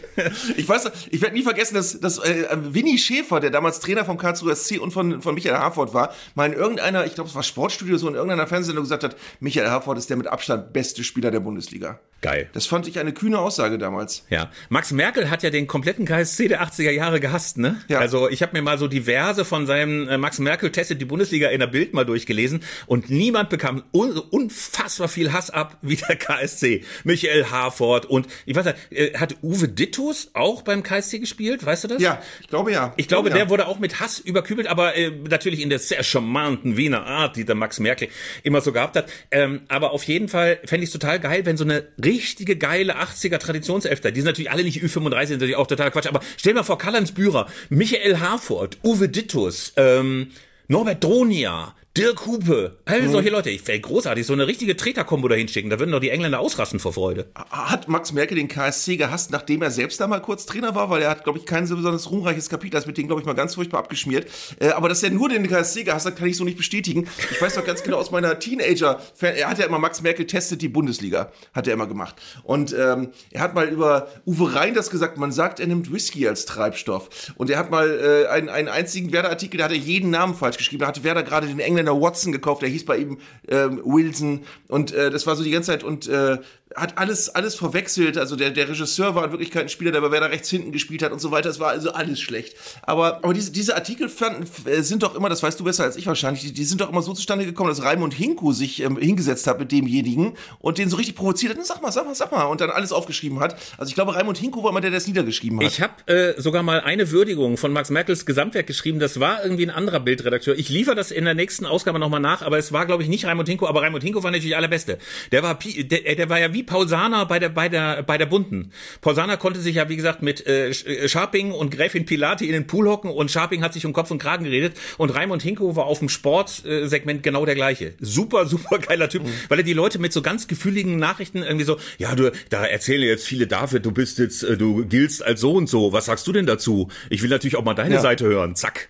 Ich weiß, ich werde nie vergessen, dass, dass äh, Winnie Schäfer, der damals Trainer vom Karlsruher SC und von, von Michael Harford war, mal in irgendeiner, ich glaube, es war Sportstudio, so in irgendeiner Fernsehsendung gesagt hat, Michael Harford ist der mit Abstand beste Spieler der Bundesliga. Geil. Das fand ich eine kühne Aussage damals. Ja, Max Merkel hat ja den kompletten KSC der 80er Jahre gehasst, ne? Ja. Also ich habe mir mal so diverse von seinem äh, Max Merkel testet die Bundesliga in der Bild mal durchgelesen und niemand bekam un unfassbar viel Hass ab wie der KSC. Michael Harford und ich weiß nicht, äh, hat Uwe Dittus auch beim KSC gespielt, weißt du das? Ja, ich glaube ja. Ich glaube, ja. der wurde auch mit Hass überkübelt, aber äh, natürlich in der sehr charmanten Wiener Art, die der Max Merkel immer so gehabt hat. Ähm, aber auf jeden Fall fände ich es total geil, wenn so eine richtige geile 80er Traditionselfter, die sind natürlich alle nicht Ü35, sind natürlich auch total Quatsch, aber stell mal vor, Karl-Heinz Bührer, Michael Harford, Uwe Dittus, ähm, Norbert Dronia, Dirk Hupe, all Mhm. solche Leute. Ich wäre großartig, so eine richtige Treterkombo dahin schicken. Da würden doch die Engländer ausrasten vor Freude. Hat Max Merkel den KSC gehasst, nachdem er selbst da mal kurz Trainer war, weil er hat, glaube ich, kein so besonders ruhmreiches Kapitel, das mit dem, glaube ich, mal ganz furchtbar abgeschmiert. Äh, aber dass er nur den KSC gehasst hat, kann ich so nicht bestätigen. Ich weiß doch ganz genau aus meiner Teenager, er hat ja immer Max Merkel testet die Bundesliga, hat er immer gemacht. Und ähm, er hat mal über Uwe Rein das gesagt, man sagt, er nimmt Whisky als Treibstoff. Und er hat mal äh, einen, einen einzigen Werder-Artikel, da hat er jeden Namen falsch geschrieben. Da hatte Werder gerade den Engländer Watson gekauft, der hieß bei ihm ähm, Wilson. Und äh, das war so die ganze Zeit und äh, hat alles, alles verwechselt. Also der, der Regisseur war in Wirklichkeit ein Spieler, der bei Werder rechts hinten gespielt hat und so weiter. Es war also alles schlecht. Aber, aber diese, diese Artikel fanden, äh, sind doch immer, das weißt du besser als ich wahrscheinlich, die, die sind doch immer so zustande gekommen, dass Raimund Hinku sich ähm, hingesetzt hat mit demjenigen und den so richtig provoziert hat. Sag mal, sag mal, sag mal. Und dann alles aufgeschrieben hat. Also ich glaube, Raimund Hinku war immer der, der es niedergeschrieben hat. Ich habe äh, sogar mal eine Würdigung von Max Merkels Gesamtwerk geschrieben. Das war irgendwie ein anderer Bildredakteur. Ich liefere das in der nächsten Ausgabe nochmal nach, aber es war, glaube ich, nicht Raimund Hinko, aber Raimund Hinko war natürlich allerbeste. Der war, der, der war ja wie Paul Sahner bei der, bei der, bei der Bunten. Paul Sahner konnte sich ja, wie gesagt, mit äh, Sch- äh, Scharping und Gräfin Pilati in den Pool hocken und Scharping hat sich um Kopf und Kragen geredet und Raimund Hinko war auf dem Sportsegment genau der gleiche. Super, super geiler Typ, weil er die Leute mit so ganz gefühligen Nachrichten irgendwie so, ja, du, da erzählen jetzt viele David, du bist jetzt, äh, du giltst als so und so. Was sagst du denn dazu? Ich will natürlich auch mal deine Ja. Seite hören. Zack.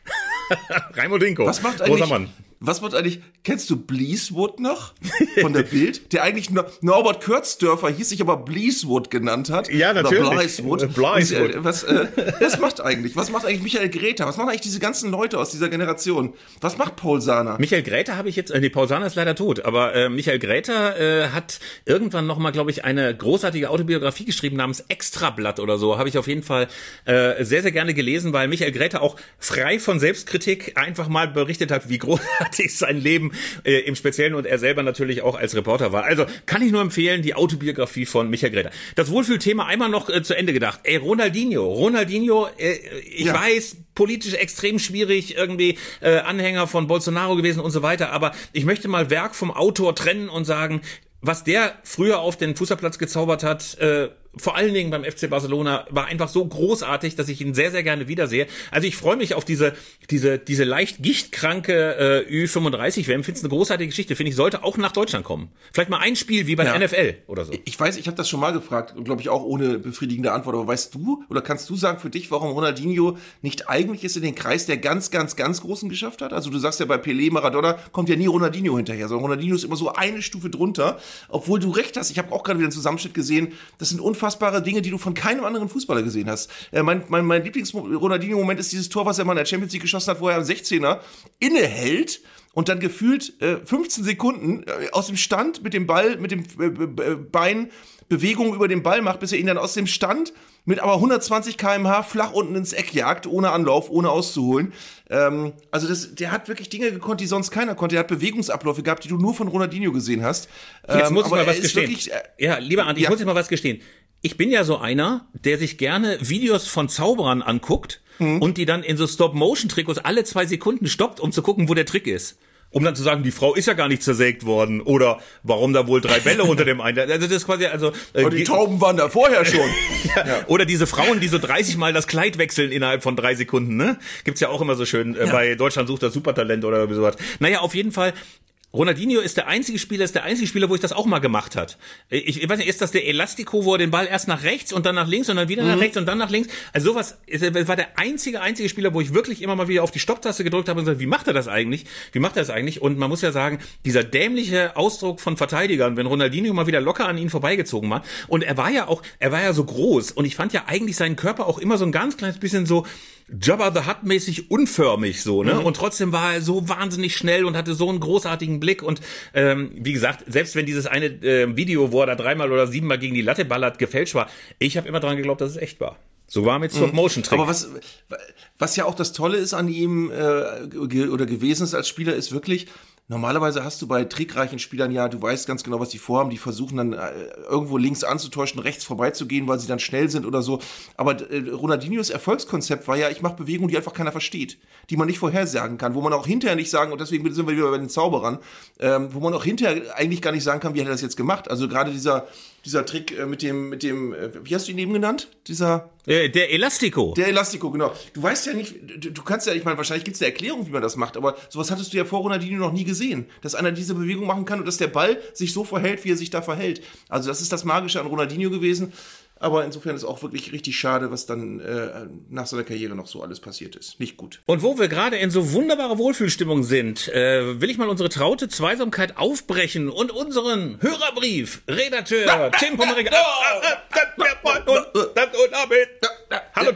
Raimund Hinko. Was macht eigentlich. Was macht eigentlich, kennst du Bleaswood noch? Von der Bild? Der eigentlich nur, Norbert Kürzdörfer hieß sich aber Bleaswood genannt hat. Ja, Oder natürlich. Äh, Bleaswood. Und, äh, Was, äh, was macht eigentlich? Was macht eigentlich Michael Greta? Was machen eigentlich diese ganzen Leute aus dieser Generation? Was macht Paul Sahner? Michael Gräter habe ich jetzt, äh, nee, Paul Sahner ist leider tot, aber äh, Michael Gräter äh, hat irgendwann nochmal, glaube ich, eine großartige Autobiografie geschrieben namens Extrablatt oder so. Habe ich auf jeden Fall äh, sehr, sehr gerne gelesen, weil Michael Gräter auch frei von Selbstkritik einfach mal berichtet hat, wie großartig sein Leben äh, im Speziellen und er selber natürlich auch als Reporter war. Also kann ich nur empfehlen, die Autobiografie von Michael Gräter. Das Wohlfühlthema einmal noch äh, zu Ende gedacht. Ey, Ronaldinho, Ronaldinho, äh, ich Ja. weiß, politisch extrem schwierig, irgendwie äh, Anhänger von Bolsonaro gewesen und so weiter, aber ich möchte mal Werk vom Autor trennen und sagen, was der früher auf den Fußballplatz gezaubert hat, äh, vor allen Dingen beim FC Barcelona war einfach so großartig, dass ich ihn sehr, sehr gerne wiedersehe. Also ich freue mich auf diese, diese, diese leicht gichtkranke äh, Ü35 WM. Finde es eine großartige Geschichte. Finde ich, sollte auch nach Deutschland kommen. Vielleicht mal ein Spiel wie bei ja. NFL oder so. Ich weiß, ich habe das schon mal gefragt und glaube ich auch ohne befriedigende Antwort. Aber weißt du oder kannst du sagen für dich, warum Ronaldinho nicht eigentlich ist in den Kreis der ganz, ganz, ganz Großen geschafft hat? Also du sagst ja bei Pelé, Maradona kommt ja nie Ronaldinho hinterher, sondern Ronaldinho ist immer so eine Stufe drunter. Obwohl du recht hast, ich habe auch gerade wieder einen Zusammenschnitt gesehen. Das sind unfassbare Dinge, die du von keinem anderen Fußballer gesehen hast. Äh, mein mein, mein Lieblings-Ronaldinho-Moment ist dieses Tor, was er mal in der Champions League geschossen hat, wo er am 16er innehält und dann gefühlt äh, 15 Sekunden äh, aus dem Stand mit dem Ball, mit dem äh, Bein Bewegungen über den Ball macht, bis er ihn dann aus dem Stand mit aber 120 km/h flach unten ins Eck jagt, ohne Anlauf, ohne auszuholen. Ähm, also das, der hat wirklich Dinge gekonnt, die sonst keiner konnte. Er hat Bewegungsabläufe gehabt, die du nur von Ronaldinho gesehen hast. Jetzt ähm, muss ich mal was gestehen. Wirklich, äh, ja, lieber Andi, ja. ich muss jetzt mal was gestehen. Ich bin ja so einer, der sich gerne Videos von Zauberern anguckt mhm. und die dann in so Stop-Motion-Trikots alle zwei Sekunden stoppt, um zu gucken, wo der Trick ist um dann zu sagen, die Frau ist ja gar nicht zersägt worden oder warum da wohl drei Bälle unter dem einen. Also das ist quasi also. Äh, die Tauben waren da vorher schon. ja. Ja. Oder diese Frauen, die so 30 Mal das Kleid wechseln innerhalb von drei Sekunden. Ne, gibt's ja auch immer so schön äh, ja. bei Deutschland sucht das Supertalent oder sowas. Naja, auf jeden Fall Ronaldinho ist der einzige Spieler, ist der einzige Spieler, wo ich das auch mal gemacht hat. Ich, ich weiß nicht, ist das der Elastico, wo er den Ball erst nach rechts und dann nach links und dann wieder mhm. nach rechts und dann nach links? Also sowas, war der einzige, einzige Spieler, wo ich wirklich immer mal wieder auf die Stopptaste gedrückt habe und gesagt, wie macht er das eigentlich? Wie macht er das eigentlich? Und man muss ja sagen, dieser dämliche Ausdruck von Verteidigern, wenn Ronaldinho mal wieder locker an ihn vorbeigezogen war. Und er war ja auch, er war ja so groß und ich fand ja eigentlich seinen Körper auch immer so ein ganz kleines bisschen so, Jabba the Hutt mäßig unförmig so, ne? Mhm. Und trotzdem war er so wahnsinnig schnell und hatte so einen großartigen Blick und ähm, wie gesagt, selbst wenn dieses eine äh, Video, wo er da dreimal oder siebenmal gegen die Latte ballert, gefälscht war, ich habe immer dran geglaubt, dass es echt war. So war mit Stop Motion Trick. Aber was was ja auch das Tolle ist an ihm äh, oder gewesen ist als Spieler ist wirklich Normalerweise hast du bei trickreichen Spielern ja, du weißt ganz genau, was die vorhaben. Die versuchen dann äh, irgendwo links anzutäuschen, rechts vorbeizugehen, weil sie dann schnell sind oder so. Aber äh, Ronaldinhos Erfolgskonzept war ja, ich mache Bewegungen, die einfach keiner versteht, die man nicht vorhersagen kann, wo man auch hinterher nicht sagen, und deswegen sind wir wieder bei den Zauberern, ähm, wo man auch hinterher eigentlich gar nicht sagen kann, wie hat er das jetzt gemacht. Also gerade dieser dieser Trick äh, mit dem, mit dem, äh, wie hast du ihn eben genannt? Dieser. Äh, der Elastico. Der Elastico, genau. Du weißt ja nicht, du, du kannst ja, ich meine, wahrscheinlich gibt es eine Erklärung, wie man das macht, aber sowas hattest du ja vor Ronaldinho noch nie gesehen. Dass einer diese Bewegung machen kann und dass der Ball sich so verhält, wie er sich da verhält. Also das ist das Magische an Ronaldinho gewesen. Aber insofern ist auch wirklich richtig schade, was dann äh, nach seiner Karriere noch so alles passiert ist. Nicht gut. Und wo wir gerade in so wunderbarer Wohlfühlstimmung sind, äh, will ich mal unsere traute Zweisamkeit aufbrechen und unseren Hörerbrief, Redakteur Tim Pommerig. Hallo,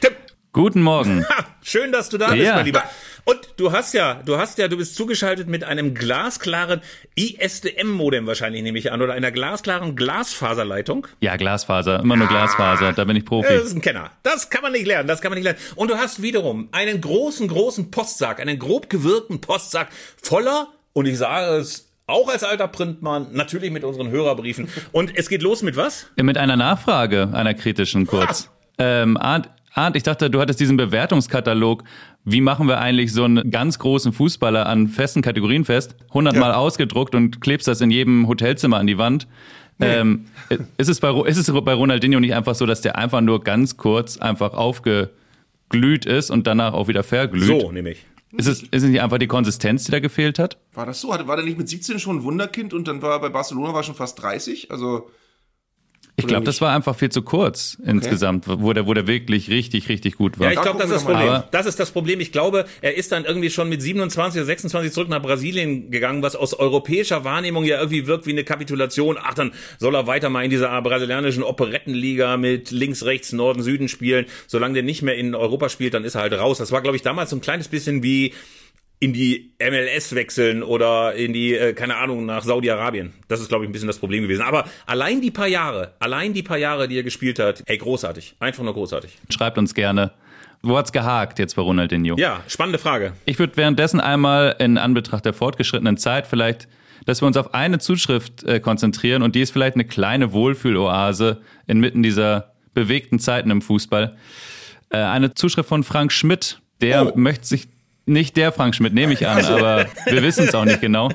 Tim. Guten Morgen. Schön, dass du da bist, mein Lieber. Und du hast ja, du hast ja, du bist zugeschaltet mit einem glasklaren ISDM-Modem wahrscheinlich, nehme ich an, oder einer glasklaren Glasfaserleitung. Ja, Glasfaser, immer nur ah, Glasfaser, da bin ich Profi. Das ist ein Kenner. Das kann man nicht lernen, das kann man nicht lernen. Und du hast wiederum einen großen, großen Postsack, einen grob gewirkten Postsack voller, und ich sage es auch als alter Printmann, natürlich mit unseren Hörerbriefen. Und es geht los mit was? Mit einer Nachfrage, einer kritischen kurz. Ähm, Arndt, Arndt, ich dachte, du hattest diesen Bewertungskatalog wie machen wir eigentlich so einen ganz großen Fußballer an festen Kategorien fest, hundertmal ja. ausgedruckt und klebst das in jedem Hotelzimmer an die Wand. Nee. Ähm, ist, es bei, ist es bei Ronaldinho nicht einfach so, dass der einfach nur ganz kurz einfach aufgeglüht ist und danach auch wieder verglüht? So, nämlich. Ist es, ist es nicht einfach die Konsistenz, die da gefehlt hat? War das so? War der nicht mit 17 schon ein Wunderkind und dann war er bei Barcelona war schon fast 30? Also ich glaube, das war einfach viel zu kurz okay. insgesamt, wo der, wo der wirklich richtig, richtig gut war. Ja, ich glaube, das ist das Problem. Aber das ist das Problem. Ich glaube, er ist dann irgendwie schon mit 27 oder 26 zurück nach Brasilien gegangen, was aus europäischer Wahrnehmung ja irgendwie wirkt wie eine Kapitulation. Ach, dann soll er weiter mal in dieser brasilianischen Operettenliga mit links, rechts, Norden, Süden spielen. Solange der nicht mehr in Europa spielt, dann ist er halt raus. Das war, glaube ich, damals so ein kleines bisschen wie in die MLS wechseln oder in die, äh, keine Ahnung, nach Saudi-Arabien. Das ist, glaube ich, ein bisschen das Problem gewesen. Aber allein die paar Jahre, allein die paar Jahre, die er gespielt hat, hey, großartig. Einfach nur großartig. Schreibt uns gerne. Wo hat's gehakt jetzt bei Ronaldinho? Ja, spannende Frage. Ich würde währenddessen einmal in Anbetracht der fortgeschrittenen Zeit vielleicht, dass wir uns auf eine Zuschrift äh, konzentrieren und die ist vielleicht eine kleine Wohlfühloase inmitten dieser bewegten Zeiten im Fußball. Äh, eine Zuschrift von Frank Schmidt, der oh. möchte sich nicht der Frank Schmidt, nehme ich an, aber wir wissen es auch nicht genau.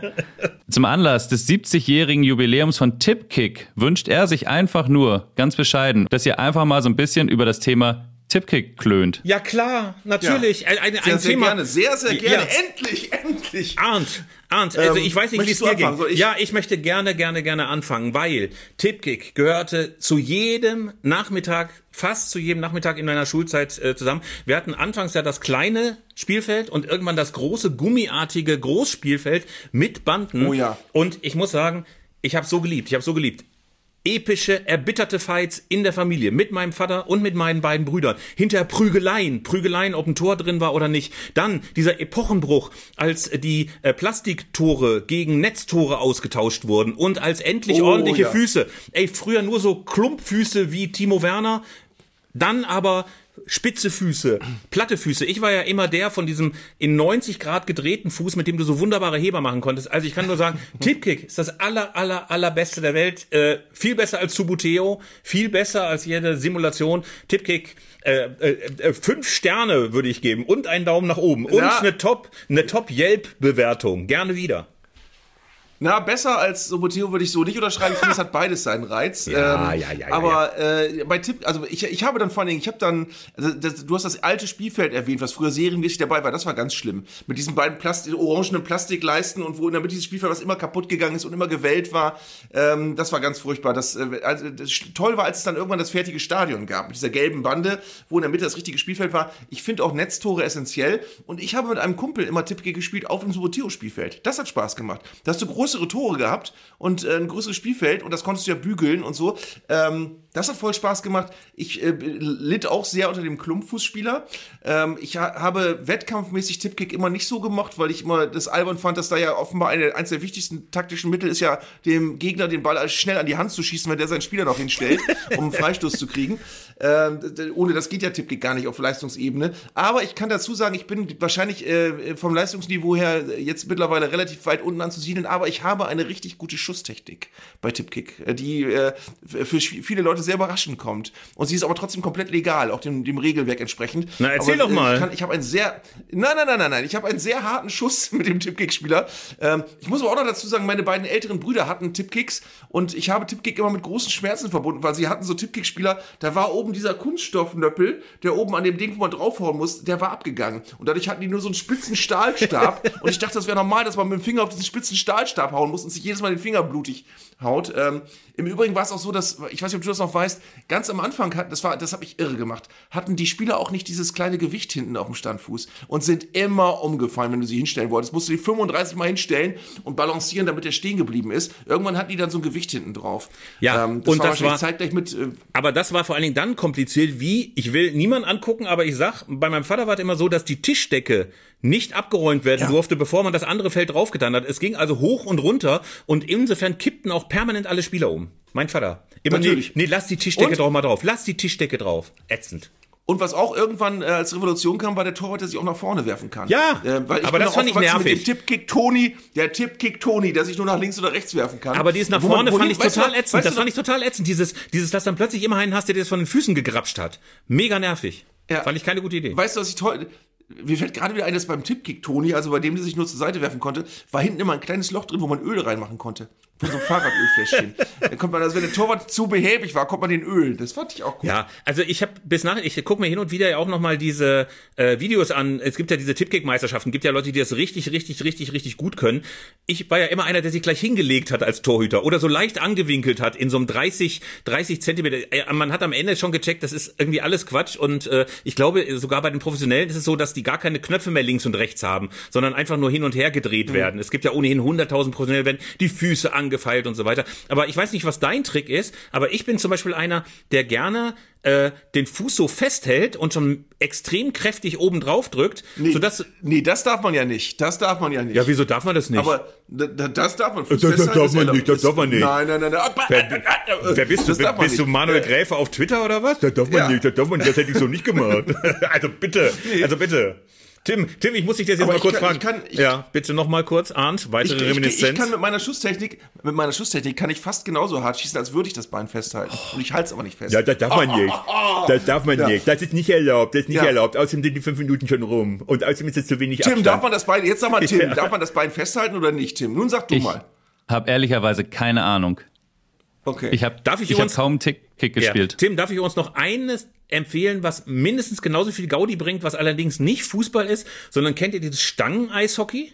Zum Anlass des 70-jährigen Jubiläums von Tipkick wünscht er sich einfach nur, ganz bescheiden, dass ihr einfach mal so ein bisschen über das Thema Tipkick klönt. Ja klar, natürlich. Ja. Ein, ein, sehr, ein sehr Thema. gerne, sehr, sehr gerne. Ja. Endlich, endlich. Arndt, Arndt, also Ähm, ich weiß nicht, wie es dir anfangen? ging. Ich? Ja, ich möchte gerne, gerne, gerne anfangen, weil Tipkick gehörte zu jedem Nachmittag, fast zu jedem Nachmittag in meiner Schulzeit äh, zusammen. Wir hatten anfangs ja das kleine Spielfeld und irgendwann das große, gummiartige Großspielfeld mit Banden. Oh ja. Und ich muss sagen, ich habe so geliebt, ich habe so geliebt epische, erbitterte Fights in der Familie mit meinem Vater und mit meinen beiden Brüdern. Hinterher Prügeleien, Prügeleien, ob ein Tor drin war oder nicht. Dann dieser Epochenbruch, als die äh, Plastiktore gegen Netztore ausgetauscht wurden und als endlich Oh, ordentliche ja. Füße. Ey, früher nur so Klumpfüße wie Timo Werner, dann aber spitze Füße, platte Füße. Ich war ja immer der von diesem in 90 Grad gedrehten Fuß, mit dem du so wunderbare Heber machen konntest. Also ich kann nur sagen, Tipkick ist das aller, aller, allerbeste der Welt. Äh, viel besser als Subuteo, viel besser als jede Simulation. Tipkick, äh, äh, äh, fünf Sterne würde ich geben und einen Daumen nach oben und Ja. eine Top, eine Top Yelp Bewertung. Gerne wieder. Na, besser als Soboteo würde ich so nicht unterschreiben. Ich finde, es hat beides seinen Reiz. Ja, ähm, ja, ja, ja, Aber Äh, bei Tipp, also ich, ich habe dann vor allen Dingen, ich habe dann, also das, du hast das alte Spielfeld erwähnt, was früher serienmäßig dabei war. Das war ganz schlimm. Mit diesen beiden Plastik, orangenen Plastikleisten und wo in der Mitte dieses Spielfeld, was immer kaputt gegangen ist und immer gewellt war. Ähm, das war ganz furchtbar. Das, äh, also, das toll war, als es dann irgendwann das fertige Stadion gab, mit dieser gelben Bande, wo in der Mitte das richtige Spielfeld war. Ich finde auch Netztore essentiell. Und ich habe mit einem Kumpel immer Tippke gespielt auf dem Suboteo-Spielfeld. Das hat Spaß gemacht. Da hast du größere Tore gehabt und äh, ein größeres Spielfeld und das konntest du ja bügeln und so. Ähm, das hat voll Spaß gemacht. Ich äh, litt auch sehr unter dem Klumpfußspieler. Ähm, ich ha habe wettkampfmäßig Tippkick immer nicht so gemacht, weil ich immer das albern fand, dass da ja offenbar eine, eines der wichtigsten taktischen Mittel ist ja, dem Gegner den Ball schnell an die Hand zu schießen, wenn der seinen Spieler noch hinstellt, um einen Freistoß zu kriegen. Ähm, ohne das geht ja Tippkick gar nicht auf Leistungsebene. Aber ich kann dazu sagen, ich bin wahrscheinlich äh, vom Leistungsniveau her jetzt mittlerweile relativ weit unten anzusiedeln, aber ich habe eine richtig gute Schusstechnik bei Tippkick, äh, die äh, für viele Leute sehr überraschend kommt. Und sie ist aber trotzdem komplett legal, auch dem, dem Regelwerk entsprechend. Na, erzähl aber, doch mal. Ich, kann, ich habe einen sehr, nein, nein, nein, nein, nein, ich habe einen sehr harten Schuss mit dem Tippkick-Spieler. Ähm, ich muss aber auch noch dazu sagen, meine beiden älteren Brüder hatten Tippkicks und ich habe Tippkick immer mit großen Schmerzen verbunden, weil sie hatten so Tippkick-Spieler, da war oben dieser Kunststoffnöppel, der oben an dem Ding, wo man draufhauen muss, der war abgegangen. Und dadurch hatten die nur so einen spitzen Stahlstab. und ich dachte, das wäre normal, dass man mit dem Finger auf diesen spitzen Stahlstab hauen muss und sich jedes Mal den Finger blutig haut. Ähm, Im Übrigen war es auch so, dass, ich weiß nicht, ob du das noch weißt, ganz am Anfang hatten, das war, das habe ich irre gemacht, hatten die Spieler auch nicht dieses kleine Gewicht hinten auf dem Standfuß und sind immer umgefallen, wenn du sie hinstellen wolltest. Musst du die 35 Mal hinstellen und balancieren, damit der stehen geblieben ist. Irgendwann hatten die dann so ein Gewicht hinten drauf. Ja, ähm, das und war das war- zeitgleich mit, äh, Aber das war vor allen Dingen dann kompliziert, wie, ich will niemand angucken, aber ich sag, bei meinem Vater war es immer so, dass die Tischdecke nicht abgeräumt werden durfte, bevor man das andere Feld draufgetan hat. Es ging also hoch und runter und insofern kippten auch permanent alle Spieler um. Mein Vater. Immer, nee, Natürlich. nee, lass die Tischdecke Und? doch mal drauf. Lass die Tischdecke drauf. Ätzend. Und was auch irgendwann äh, als Revolution kam, war der Torwart, der sich auch nach vorne werfen kann. Ja, äh, aber das fand ich nervig. Mit dem Tippkick Toni, der Tippkick Toni, der sich nur nach links oder rechts werfen kann. Aber dieses nach Wo man- vorne wohin- fand ich du total noch- ätzend. Das du fand ich total ätzend. Dieses, dieses, dass dann plötzlich immer einen hast, der dir das von den Füßen gegrapscht hat. Mega nervig. Ja. Fand ich keine gute Idee. Weißt du, was ich toll. Mir fällt gerade wieder ein, dass beim Tippkick Toni, also bei dem, der sich nur zur Seite werfen konnte, war hinten immer ein kleines Loch drin, wo man Öl reinmachen konnte. Von so einem Fahrradölfläschchen. Dann kommt man, also wenn der Torwart zu behäbig war, kommt man den Öl. Das fand ich auch gut. Ja, also ich habe bis nach, ich gucke mir hin und wieder ja auch noch mal diese äh, Videos an. Es gibt ja diese Tippkick-Meisterschaften, gibt ja Leute, die das richtig, richtig, richtig, richtig gut können. Ich war ja immer einer, der sich gleich hingelegt hat als Torhüter oder so leicht angewinkelt hat in so einem 30, 30 Zentimeter. Äh, Man hat am Ende schon gecheckt, das ist irgendwie alles Quatsch und äh, ich glaube sogar bei den Professionellen ist es so, dass die gar keine Knöpfe mehr links und rechts haben, sondern einfach nur hin und her gedreht werden. Es gibt ja ohnehin 100.000 Professionelle, werden die Füße angefeilt und so weiter. Aber ich weiß nicht, was dein Trick ist, aber ich bin zum Beispiel einer, der gerne äh, den Fuß so festhält und schon extrem kräftig oben drauf drückt, Nee, sodass nee, das darf man ja nicht. Das darf man ja nicht. ja, wieso darf man das nicht? Aber da- da- das darf man. Das- das festhalten darf man nicht, das darf man nicht. Nein, nein, nein. nein. Wer, wer bist du? Das darf man Bist du nicht. Manuel Äh, Gräfe auf Twitter oder was? Das darf man Ja. nicht, das darf man nicht, das hätte ich so nicht gemacht. also bitte, also bitte. Tim, Tim, ich muss dich das jetzt Aber mal ich kurz kann- fragen. ich kann- ich- ja, bitte noch mal kurz, Arndt, Ich, weitere ich, ich, Reminiszenz. kann mit meiner Schusstechnik, mit meiner Schusstechnik kann ich fast genauso hart schießen, als würde ich das Bein festhalten. Und ich halte es aber nicht fest. ja, das darf man nicht. Das darf man Ja. nicht. Das ist nicht erlaubt. Das ist nicht Ja. erlaubt. Außerdem sind die fünf Minuten schon rum. Und außerdem ist es zu wenig Tim, Abstand. darf man das Bein, jetzt sag mal Tim, Ja. darf man das Bein festhalten oder nicht, Tim? Nun sag du Ich, mal. habe ehrlicherweise keine Ahnung. Okay. Ich habe Darf ich ich hab uns- kaum Tick, Kick Ja. gespielt. Tim, darf ich uns noch eines empfehlen, was mindestens genauso viel Gaudi bringt, was allerdings nicht Fußball ist, sondern kennt ihr dieses Stangen-Eishockey?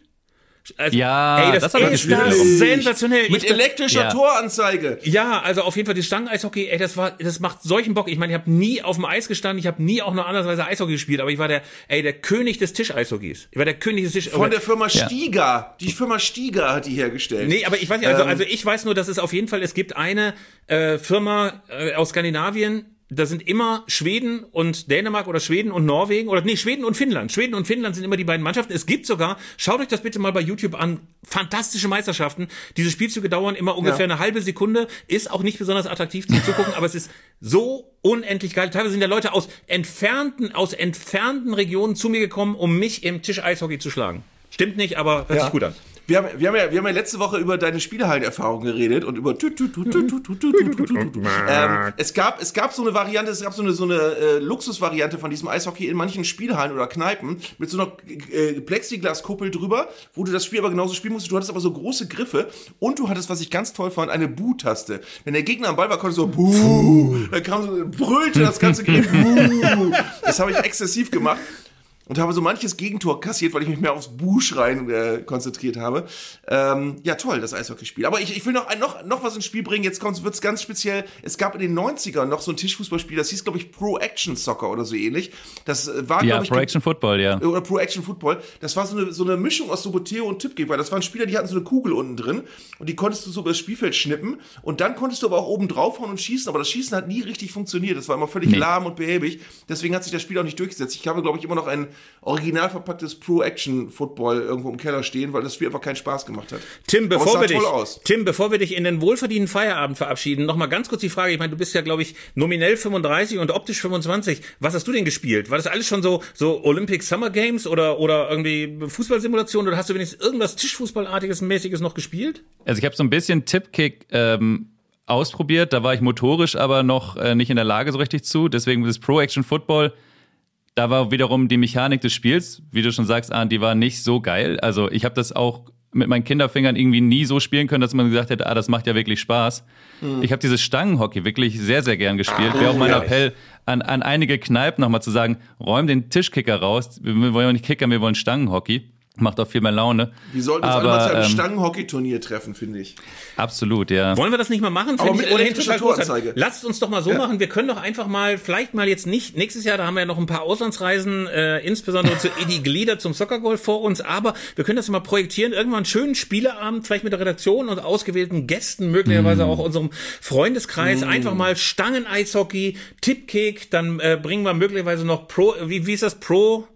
Also, Ja, das hab ich ist das sensationell. Mit Ich- elektrischer Ja. Toranzeige. Ja, also auf jeden Fall die Stangen-Eishockey, ey, das war, das macht solchen Bock. Ich meine, ich habe nie auf dem Eis gestanden, ich habe nie auch nur andersweise Eishockey gespielt, aber ich war der, ey, der König des Tischeishockeys. Ich war der König des Tisch. Von der Firma Ja. Stiga. Die Firma Stiga hat die hergestellt. Nee, aber ich weiß nicht, also, Ähm. also ich weiß nur, dass es auf jeden Fall, es gibt eine äh, Firma äh, aus Skandinavien, da sind immer Schweden und Dänemark oder Schweden und Norwegen oder nee, Schweden und Finnland. Schweden und Finnland sind immer die beiden Mannschaften. Es gibt sogar, schaut euch das bitte mal bei YouTube an, fantastische Meisterschaften. Diese Spielzüge dauern immer ungefähr Ja. eine halbe Sekunde, ist auch nicht besonders attraktiv zum Zugucken, aber es ist so unendlich geil. Teilweise sind ja Leute aus entfernten, aus entfernten Regionen zu mir gekommen, um mich im Tisch-Eishockey zu schlagen. Stimmt nicht, aber hört Ja. sich gut an wir haben, wir haben, ja, wir haben ja letzte Woche über deine Spielhallenerfahrung geredet und über es gab so eine Variante, es gab so eine so eine äh, Luxusvariante von diesem Eishockey in manchen Spielhallen oder Kneipen mit so einer äh, Plexiglaskuppel drüber, wo du das Spiel aber genauso spielen musstest. Du hattest aber so große Griffe und du hattest, was ich ganz toll fand, eine Buh-Taste. Wenn der Gegner am Ball war, konnte so Buh, dann kam so brüllte das ganze Game. Buh. Das habe ich exzessiv gemacht und habe so manches Gegentor kassiert, weil ich mich mehr aufs Buschrein äh, konzentriert habe. Ähm, ja, toll, das Eishockeyspiel. Aber ich, ich will noch, ein, noch, noch was ins Spiel bringen. Jetzt wird es ganz speziell. Es gab in den 90ern noch so ein Tischfußballspiel, das hieß, glaube ich, Pro Action Soccer oder so ähnlich. Das äh, war, Ja, glaube ich, Pro Action Football, ja. oder Pro Action Football. Das war so eine, so eine Mischung aus Soboteo und Tippgeber. weil das waren Spieler, die hatten so eine Kugel unten drin und die konntest du so über das Spielfeld schnippen und dann konntest du aber auch oben draufhauen und schießen, aber das Schießen hat nie richtig funktioniert. Das war immer völlig Nee. lahm und behäbig. Deswegen hat sich das Spiel auch nicht durchgesetzt. Ich habe, glaube ich, immer noch ein original verpacktes Pro Action Football irgendwo im Keller stehen, weil das Spiel einfach keinen Spaß gemacht hat. Tim, bevor wir dich. Tim, bevor wir dich in den wohlverdienten Feierabend verabschieden, noch mal ganz kurz die Frage. Ich meine, du bist ja, glaube ich, nominell 35 und optisch 25. Was hast du denn gespielt? War das alles schon so, so Olympic Summer Games oder, oder irgendwie Fußballsimulation oder hast du wenigstens irgendwas Tischfußballartiges, mäßiges noch gespielt? Also ich habe so ein bisschen Tipkick ähm, ausprobiert, da war ich motorisch aber noch äh, nicht in der Lage so richtig zu. Deswegen das Pro Action Football, da war wiederum die Mechanik des Spiels, wie du schon sagst, Arndt, die war nicht so geil. Also ich habe das auch mit meinen Kinderfingern irgendwie nie so spielen können, dass man gesagt hätte, ah, das macht ja wirklich Spaß. Ich habe dieses Stangenhockey wirklich sehr, sehr gern gespielt. Wäre auch mein. Appell an, an einige Kneipen nochmal zu sagen, räum den Tischkicker raus. Wir wollen ja nicht kickern, wir wollen Stangenhockey. Macht auch viel mehr Laune. Wir sollten uns alle Aber, mal zu einem ähm, Stangenhockey-Turnier treffen, finde ich. Absolut, ja. Wollen wir das nicht mal machen? Aber mit ich ohnehin total großartig. Toranzeige. Lasst uns doch mal so machen. Wir können doch einfach mal, vielleicht mal jetzt nicht, nächstes Jahr, da haben wir ja noch ein paar Auslandsreisen, äh, insbesondere zu Eddie Glieder zum Soccergolf vor uns, aber wir können das mal projektieren. Irgendwann einen schönen Spieleabend, vielleicht mit der Redaktion und ausgewählten Gästen, möglicherweise auch unserem Freundeskreis. Einfach mal Stangen-Eishockey, Tippkick, dann äh, bringen wir möglicherweise noch Pro, wie, wie ist das? Pro,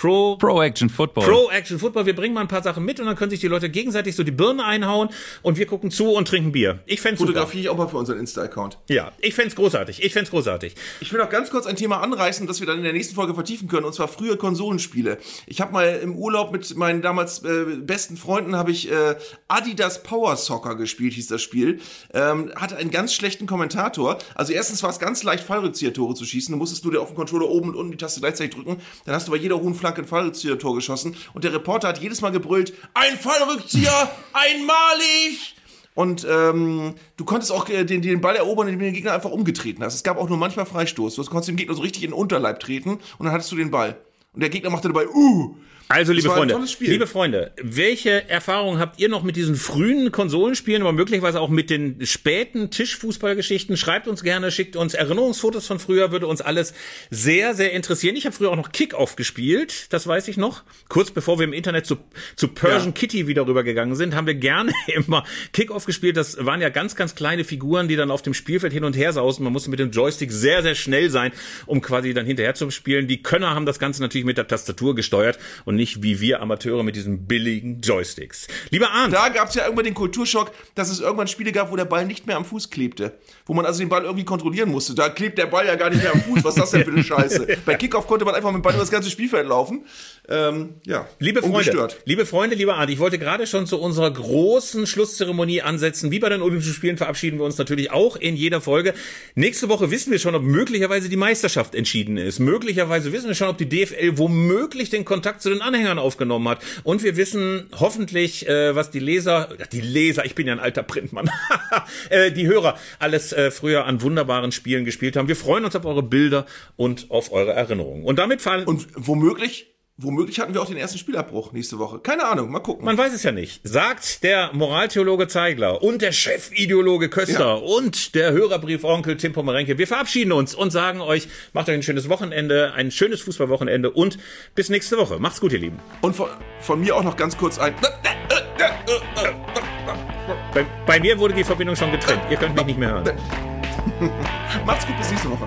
Pro, Pro Action Football. Pro Action Football. Wir bringen mal ein paar Sachen mit und dann können sich die Leute gegenseitig so die Birne einhauen und wir gucken zu und trinken Bier. Ich fänd's super. Fotografiere ich auch mal für unseren Insta-Account. Ja, ich fänd's großartig. Ich fänd's großartig. Ich will noch ganz kurz ein Thema anreißen, das wir dann in der nächsten Folge vertiefen können, und zwar frühe Konsolenspiele. Ich habe mal im Urlaub mit meinen damals äh, besten Freunden habe ich äh, Adidas Power Soccer gespielt, hieß das Spiel. Ähm, hatte einen ganz schlechten Kommentator. Also erstens war es ganz leicht, Fallrückzieher-Tore zu schießen. Du musstest nur dir auf dem Controller oben und unten die Taste gleichzeitig drücken. Dann hast du bei jeder hohen Flanke ein Fallrückzieher-Tor geschossen. Und der Reporter hat jedes Mal gebrüllt, ein Fallrückzieher, einmalig! Und ähm, du konntest auch äh, den, den Ball erobern, indem du den Gegner einfach umgetreten hast. Es gab auch nur manchmal Freistoß. Du konntest dem Gegner so richtig in den Unterleib treten und dann hattest du den Ball. Und der Gegner machte dabei, uh! Also, liebe Freunde, liebe Freunde, welche Erfahrungen habt ihr noch mit diesen frühen Konsolenspielen, aber möglicherweise auch mit den späten Tischfußballgeschichten? Schreibt uns gerne, schickt uns Erinnerungsfotos von früher, würde uns alles sehr, sehr interessieren. Ich habe früher auch noch Kickoff gespielt, das weiß ich noch. Kurz bevor wir im Internet zu, zu Persian Ja. Kitty wieder rübergegangen sind, haben wir gerne immer Kickoff gespielt. Das waren ja ganz, ganz kleine Figuren, die dann auf dem Spielfeld hin und her sausen. Man musste mit dem Joystick sehr, sehr schnell sein, um quasi dann hinterher zu spielen. Die Könner haben das Ganze natürlich mit der Tastatur gesteuert und nicht wie wir Amateure mit diesen billigen Joysticks. Lieber Arndt, Da gab es ja irgendwann den Kulturschock, dass es irgendwann Spiele gab, wo der Ball nicht mehr am Fuß klebte. Wo man also den Ball irgendwie kontrollieren musste. Da klebt der Ball ja gar nicht mehr am Fuß. Was ist das denn für eine Scheiße? Bei Kickoff konnte man einfach mit dem Ball über das ganze Spielfeld laufen. Ähm, ja, Liebe Freunde, ungestört. liebe Freunde, lieber Arndt, ich wollte gerade schon zu unserer großen Schlusszeremonie ansetzen. Wie bei den Olympischen Spielen verabschieden wir uns natürlich auch in jeder Folge. Nächste Woche wissen wir schon, ob möglicherweise die Meisterschaft entschieden ist. Möglicherweise wissen wir schon, ob die DFL womöglich den Kontakt zu den Anhängern aufgenommen hat. Und wir wissen hoffentlich, äh, was die Leser, die Leser, ich bin ja ein alter Printmann, äh, die Hörer alles äh, früher an wunderbaren Spielen gespielt haben. Wir freuen uns auf eure Bilder und auf eure Erinnerungen. Und damit fallen. Und womöglich Womöglich hatten wir auch den ersten Spielabbruch nächste Woche. Keine Ahnung, mal gucken. Man weiß es ja nicht. Sagt der Moraltheologe Zeigler und der Chefideologe Köster ja. und der Hörerbriefonkel Tim Pomerenke. Wir verabschieden uns und sagen euch, macht euch ein schönes Wochenende, ein schönes Fußballwochenende und bis nächste Woche. Macht's gut, ihr Lieben. Und von, von mir auch noch ganz kurz ein. Bei, bei mir wurde die Verbindung schon getrennt. Ihr könnt mich nicht mehr hören. Macht's gut, bis nächste Woche.